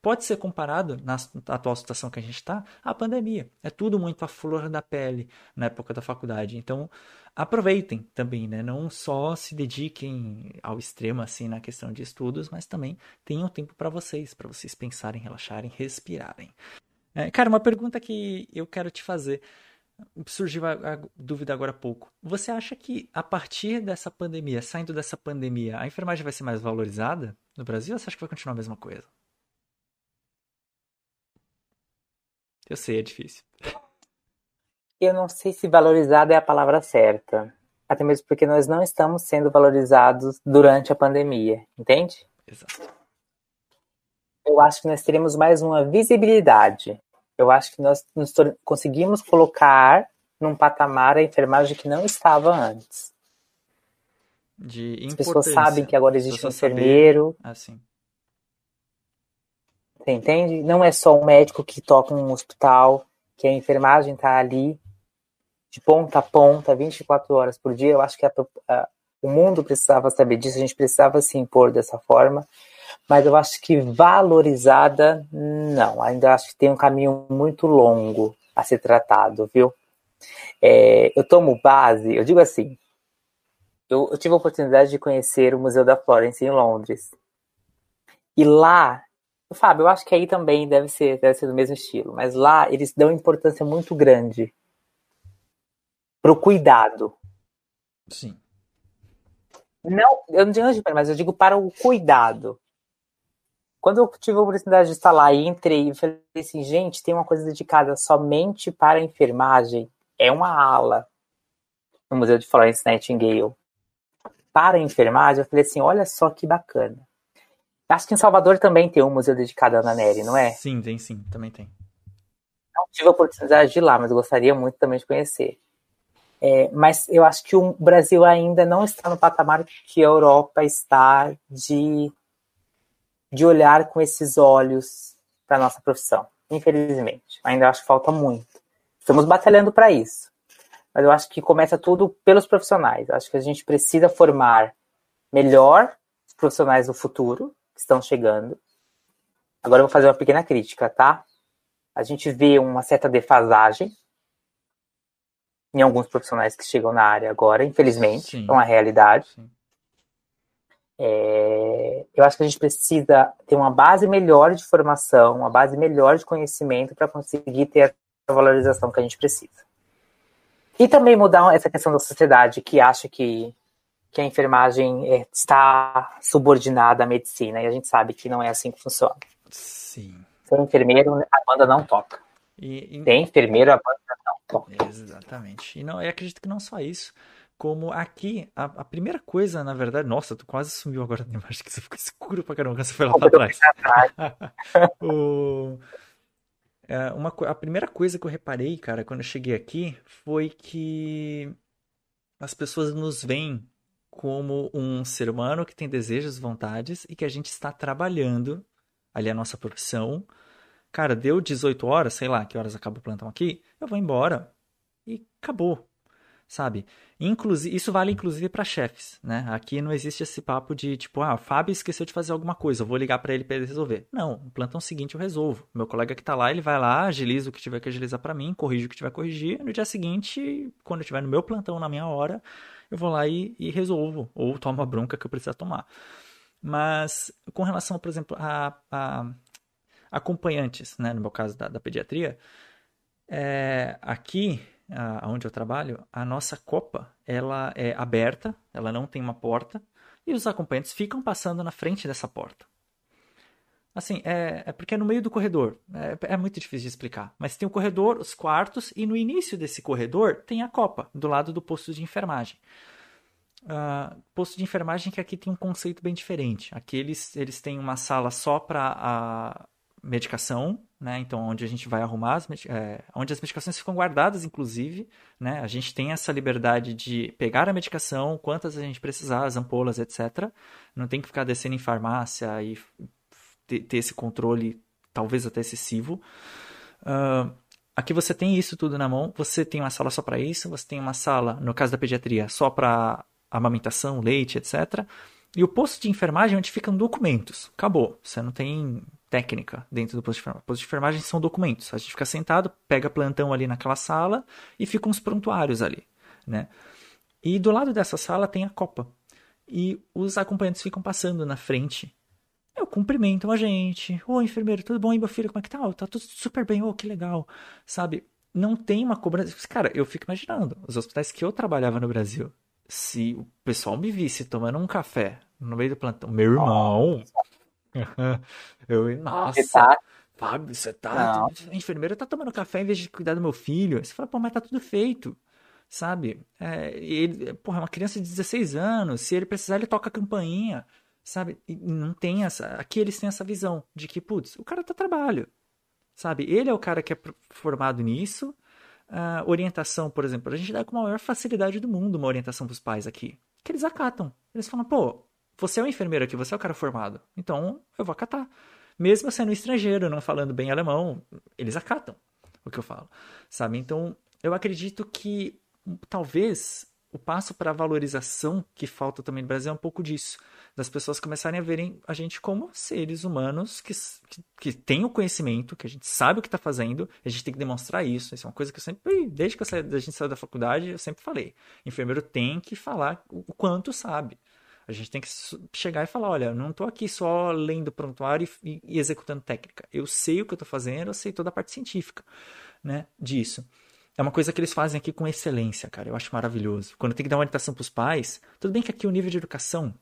pode ser comparado, na atual situação que a gente está, à pandemia. É tudo muito à flor da pele na época da faculdade. Então, aproveitem também, né? Não só se dediquem ao extremo, assim, na questão de estudos, mas também tenham tempo para vocês, para vocês pensarem, relaxarem, respirarem. É, cara, uma pergunta que eu quero te fazer. Surgiu a, a dúvida agora há pouco. Você acha que a partir dessa pandemia, saindo dessa pandemia, a enfermagem vai ser mais valorizada no Brasil ou você acha que vai continuar a mesma coisa? Eu sei, é difícil. Eu não sei se valorizada é a palavra certa. Até mesmo porque nós não estamos sendo valorizados durante a pandemia, entende? Exato. Eu acho que nós teremos mais uma visibilidade. Eu acho que nós nos conseguimos colocar num patamar a enfermagem que não estava antes. De As pessoas sabem que agora existe um enfermeiro. Saber... Assim. Você entende? Não é só um médico que toca um hospital, que a enfermagem está ali de ponta a ponta, 24 horas por dia. Eu acho que a, a, o mundo precisava saber disso, a gente precisava se impor dessa forma. Mas eu acho que valorizada, não. Ainda acho que tem um caminho muito longo a ser tratado, viu? É, eu tomo base, eu digo assim, eu, eu, tive a oportunidade de conhecer o Museu da Florence em Londres. E lá Fábio, eu acho que aí também deve ser, deve ser do mesmo estilo, mas lá eles dão importância muito grande pro cuidado. Sim. Não, eu não digo mas eu digo para o cuidado. Quando eu tive a oportunidade de estar lá e entrei e falei assim, gente, tem uma coisa dedicada somente para a enfermagem, é uma ala no Museu de Florence Nightingale. Para a enfermagem, eu falei assim, olha só que bacana. Acho que em Salvador também tem um museu dedicado à Ana Nery, não é? Sim, tem sim, também tem. Não tive a oportunidade de ir lá, mas gostaria muito também de conhecer. É, mas eu acho que o Brasil ainda não está no patamar que a Europa está de, de olhar com esses olhos para a nossa profissão. Infelizmente. Ainda acho que falta muito. Estamos batalhando para isso. Mas eu acho que começa tudo pelos profissionais. Eu acho que a gente precisa formar melhor os profissionais do futuro, que estão chegando. Agora eu vou fazer uma pequena crítica, tá? A gente vê uma certa defasagem em alguns profissionais que chegam na área agora, infelizmente, Sim. é uma realidade. É, eu acho que a gente precisa ter uma base melhor de formação, uma base melhor de conhecimento para conseguir ter a valorização que a gente precisa. E também mudar essa questão da sociedade que acha que que a enfermagem é, está subordinada à medicina, e a gente sabe que não é assim que funciona. Sim. Sem enfermeiro, a banda não toca. E, e... Tem enfermeiro, a banda não toca. Exatamente. E não, eu acredito que não só isso, como aqui, a, a, primeira coisa, na verdade, nossa, tu quase sumiu agora na imagem, que você ficou escuro pra caramba quando você foi lá pra trás. o, é, uma, a primeira coisa que eu reparei, cara, quando eu cheguei aqui, foi que as pessoas nos veem como um ser humano que tem desejos, vontades e que a gente está trabalhando ali a nossa profissão. Cara, deu 18 horas, sei lá que horas acaba o plantão aqui, eu vou embora. E acabou. sabe? Inclusive, isso vale inclusive para chefes, né? Aqui não existe esse papo de tipo, ah, o Fábio esqueceu de fazer alguma coisa, eu vou ligar para ele para ele resolver. Não, no plantão seguinte eu resolvo. Meu colega que tá lá, ele vai lá, agiliza o que tiver que agilizar para mim, corrige o que tiver que corrigir. No dia seguinte, quando eu estiver no meu plantão na minha hora, eu vou lá e, e resolvo ou tomo a bronca que eu precisar tomar. Mas com relação, por exemplo, a, a acompanhantes, né, no meu caso da, da pediatria, é, aqui onde eu trabalho, a nossa copa ela é aberta, ela não tem uma porta, e os acompanhantes ficam passando na frente dessa porta. Assim, é, é porque é no meio do corredor. É, é, muito difícil de explicar. Mas tem o corredor, os quartos, e no início desse corredor tem a copa, do lado do posto de enfermagem. Uh, posto de enfermagem que aqui tem um conceito bem diferente. Aqui eles, eles têm uma sala só para medicação, né? Então, onde a gente vai arrumar, as, é, onde as medicações ficam guardadas, inclusive, né? A gente tem essa liberdade de pegar a medicação, quantas a gente precisar, as ampolas, etc. Não tem que ficar descendo em farmácia e ter, ter esse controle, talvez até excessivo. Uh, aqui você tem isso tudo na mão, você tem uma sala só para isso, você tem uma sala, no caso da pediatria, só para amamentação, leite, etc. E o posto de enfermagem é onde ficam documentos. Acabou. Você não tem técnica dentro do posto de enfermagem. O posto de enfermagem são documentos. A gente fica sentado, pega plantão ali naquela sala e ficam uns prontuários ali, né? E do lado dessa sala tem a copa. E os acompanhantes ficam passando na frente. Eu cumprimentam a gente. Ô, enfermeiro, tudo bom? E meu filho, como é que tá? Oh, tá tudo super bem. Ô, oh, que legal. Sabe? Não tem uma cobrança. Cara, eu fico imaginando. Os hospitais que eu trabalhava no Brasil, se o pessoal me visse tomando um café no meio do plantão, meu irmão, eu, nossa, você tá... Fábio, você tá. A enfermeira tá tomando café em vez de cuidar do meu filho. Você fala, pô, mas tá tudo feito. Sabe? É, ele, porra, é uma criança de 16 anos. Se ele precisar, ele toca a campainha. Sabe? E não tem essa. Aqui eles têm essa visão de que, putz, o cara tá trabalho. Sabe? Ele é o cara que é formado nisso. Uh, orientação, por exemplo, a gente dá com a maior facilidade do mundo uma orientação pros pais aqui. Que eles acatam. Eles falam, pô, você é um enfermeiro aqui, você é o cara formado. Então, eu vou acatar. Mesmo sendo estrangeiro, não falando bem alemão, eles acatam o que eu falo, sabe? Então, eu acredito que talvez o passo para a valorização que falta também no Brasil é um pouco disso. Das pessoas começarem a verem a gente como seres humanos que, que, que têm o conhecimento, que a gente sabe o que está fazendo, a gente tem que demonstrar isso. Isso é uma coisa que eu sempre, desde que eu saí, a gente saiu da faculdade, eu sempre falei. Enfermeiro tem que falar o quanto sabe. A gente tem que chegar e falar, olha, não estou aqui só lendo prontuário e, e, executando técnica. Eu sei o que eu estou fazendo, eu sei toda a parte científica, né, disso. É uma coisa que eles fazem aqui com excelência, cara. Eu acho maravilhoso. Quando tem que dar uma orientação para os pais, tudo bem que aqui o nível de educação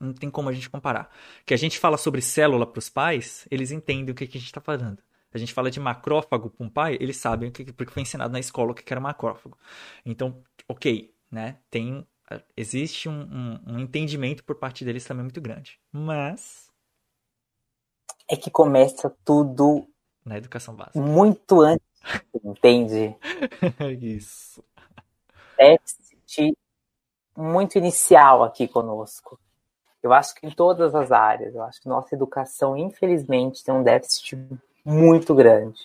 não tem como a gente comparar. Que a gente fala sobre célula para os pais, eles entendem o que, que a gente está falando. A gente fala de macrófago para um pai, eles sabem o que, porque foi ensinado na escola o que era macrófago. Então, ok, né? Tem existe um, um, um, entendimento por parte deles também muito grande. Mas. É que começa tudo. Na educação básica. Muito antes, entende? Isso. Déficit muito inicial aqui conosco. Eu acho que em todas as áreas. Eu acho que nossa educação, infelizmente, tem um déficit muito grande.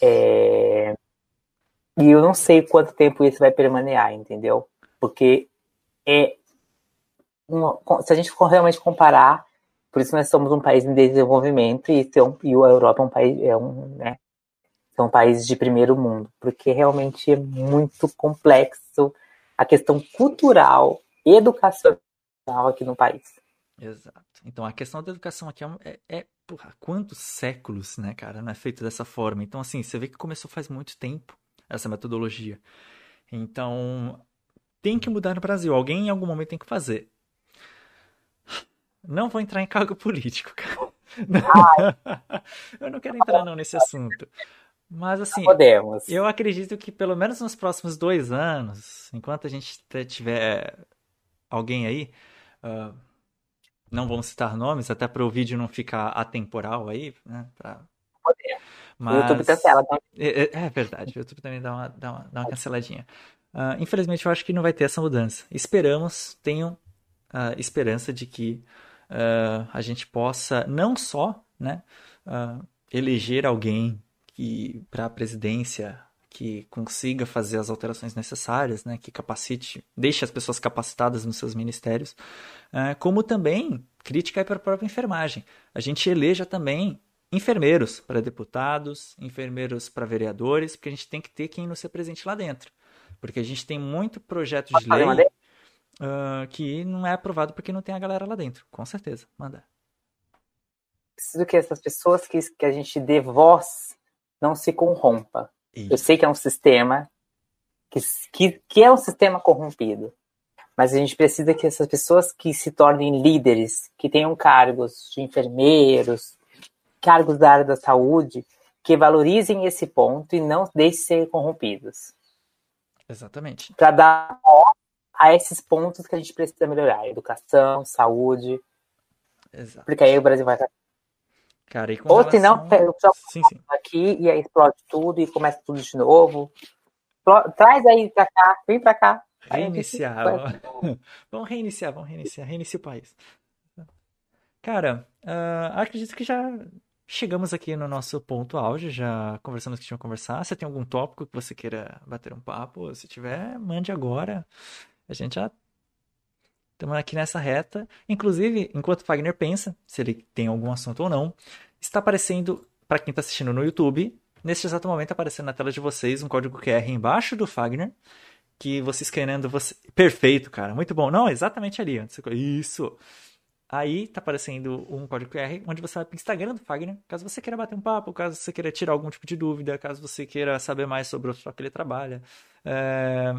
É... E eu não sei quanto tempo isso vai permanecer, entendeu? porque é uma, se a gente for realmente comparar, por isso nós somos um país em desenvolvimento e, um, e a Europa é um país é um, né, são países de primeiro mundo, porque realmente é muito complexo a questão cultural e educacional aqui no país. Exato. Então a questão da educação aqui é, é, é porra, quantos séculos, né, cara, não é feito dessa forma. Então assim, você vê que começou faz muito tempo essa metodologia. Então tem que mudar no Brasil. Alguém em algum momento tem que fazer. Não vou entrar em cargo político, cara. eu não quero entrar não nesse assunto. Mas assim, Podemos. eu acredito que pelo menos nos próximos dois anos, enquanto a gente tiver alguém aí, uh, não vamos citar nomes, até para o vídeo não ficar atemporal aí, né? Pra... Mas... O YouTube cancela. Tá? É, é, verdade, o YouTube também dá uma, dá uma, dá uma canceladinha. Uh, infelizmente, eu acho que não vai ter essa mudança. Esperamos, tenham uh, esperança de que uh, a gente possa não só né, eleger alguém que para a presidência que consiga fazer as alterações necessárias, né, que capacite, deixe as pessoas capacitadas nos seus ministérios, uh, como também crítica para a própria enfermagem. A gente eleja também enfermeiros para deputados, enfermeiros para vereadores, porque a gente tem que ter quem nos represente lá dentro. Porque a gente tem muito projeto de lei uh, que não é aprovado porque não tem a galera lá dentro. Com certeza, manda. Preciso que essas pessoas que, que a gente dê voz não se corrompa. Eu sei que é um sistema que, que, que é um sistema corrompido. Mas a gente precisa que essas pessoas que se tornem líderes, que tenham cargos de enfermeiros, cargos da área da saúde, que valorizem esse ponto e não deixem ser corrompidos. Exatamente. Para dar a esses pontos que a gente precisa melhorar: educação, saúde. Exato. Porque aí o Brasil vai Cara, Ou relação... senão, eu só sim, sim. aqui e aí explode tudo e começa tudo de novo. Traz aí pra cá, vem pra cá. Reiniciar. vamos reiniciar, vamos reiniciar. Reinicia o país. Cara, uh, acredito que já chegamos aqui no nosso ponto auge, já conversamos o que tinha que conversar. Se tem algum tópico que você queira bater um papo, se tiver, mande agora. A gente já Estamos aqui nessa reta. Inclusive, enquanto Fagner pensa se ele tem algum assunto ou não, está aparecendo, para quem está assistindo no YouTube, neste exato momento aparecendo na tela de vocês um código QR embaixo do Fagner, que você escaneando você. Perfeito, cara. Muito bom. Não, exatamente ali. Isso. Aí tá aparecendo um código QR onde você vai para o Instagram do Fagner, caso você queira bater um papo, caso você queira tirar algum tipo de dúvida, caso você queira saber mais sobre o que ele trabalha. É...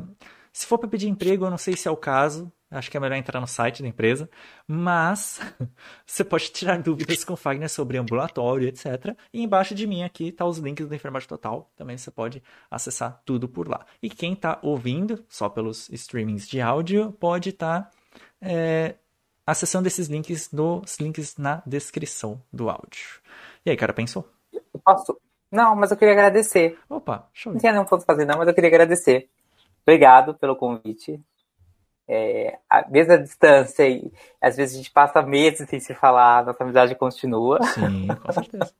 Se for para pedir emprego, eu não sei se é o caso, Acho que é melhor entrar no site da empresa. Mas você pode tirar dúvidas com o Fagner sobre ambulatório, etc. E embaixo de mim aqui tá os links do Enfermagem Total. Também você pode acessar tudo por lá. E quem está ouvindo, só pelos streamings de áudio, pode estar tá, é, acessando esses links nos links na descrição do áudio. E aí, cara, pensou? Eu posso? Não, mas eu queria agradecer. Opa, show. Não tinha nenhum ponto fazer, não, mas eu queria agradecer. Obrigado pelo convite é, a mesma distância e às vezes a gente passa meses sem se falar, nossa amizade continua. Sim, com certeza.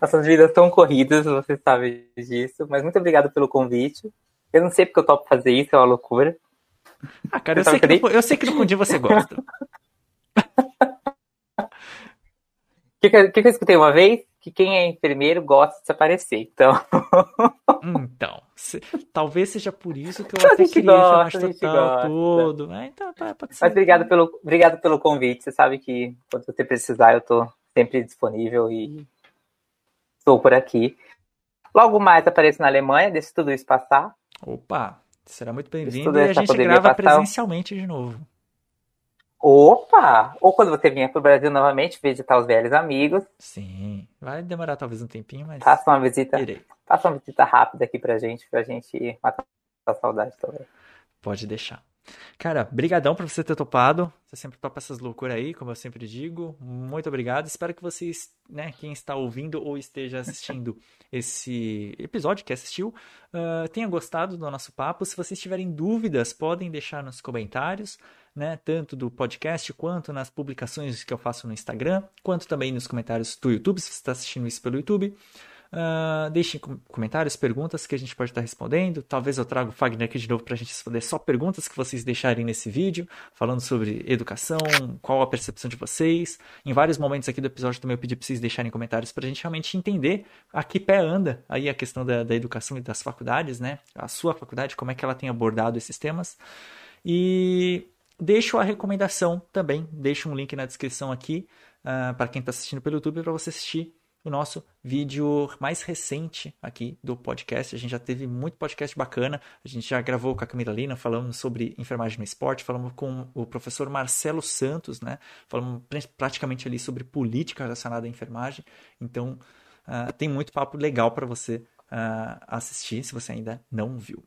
Nossas vidas estão corridas, você sabe disso, mas muito obrigado pelo convite. Eu não sei porque eu topo fazer isso, é uma loucura. Ah, cara, eu sei, que no, eu sei que no você gosta. O que, que, que, eu escutei uma vez? Que quem é enfermeiro gosta de se aparecer, então. então, se, talvez seja por isso que eu até queria gosta, chamar total todo. Né? Então, tá, Mas obrigado pelo, obrigado pelo convite. Você sabe que quando você precisar, eu tô sempre disponível e estou por aqui. Logo mais apareço na Alemanha, deixa tudo isso passar. Opa, será muito bem-vindo e a gente grava passar. presencialmente de novo. Opa! Ou quando você vier para o Brasil novamente, visitar os velhos amigos. Sim, vai demorar talvez um tempinho, mas. Faça uma visita. Irei. Faça uma visita rápida aqui pra gente, pra gente matar a saudade também. Pode deixar. Cara, brigadão por você ter topado. Você sempre topa essas loucuras aí, como eu sempre digo. Muito obrigado. Espero que vocês, né, quem está ouvindo ou esteja assistindo esse episódio, que assistiu, uh, tenha gostado do nosso papo. Se vocês tiverem dúvidas, podem deixar nos comentários, né, tanto do podcast quanto nas publicações que eu faço no Instagram, quanto também nos comentários do YouTube, se você está assistindo isso pelo YouTube. Uh, deixem comentários, perguntas que a gente pode estar respondendo. Talvez eu traga o Fagner aqui de novo para a gente responder só perguntas que vocês deixarem nesse vídeo, falando sobre educação, qual a percepção de vocês. Em vários momentos aqui do episódio também eu pedi para vocês deixarem comentários para a gente realmente entender a que pé anda aí a questão da, da educação e das faculdades, né? A sua faculdade, como é que ela tem abordado esses temas. E deixo a recomendação também, deixo um link na descrição aqui uh, para quem está assistindo pelo YouTube para você assistir o nosso vídeo mais recente aqui do podcast. A gente já teve muito podcast bacana. A gente já gravou com a Camila Lina falando sobre enfermagem no esporte, falamos com o professor Marcelo Santos, né? Falamos praticamente ali sobre política relacionada à enfermagem. Então, uh, tem muito papo legal para você uh, assistir, se você ainda não viu.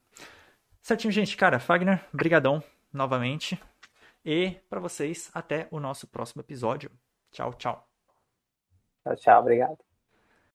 Certinho, gente. Cara, Fagner, brigadão novamente. E para vocês, até o nosso próximo episódio. Tchau, tchau. Tchau, tchau. Obrigado.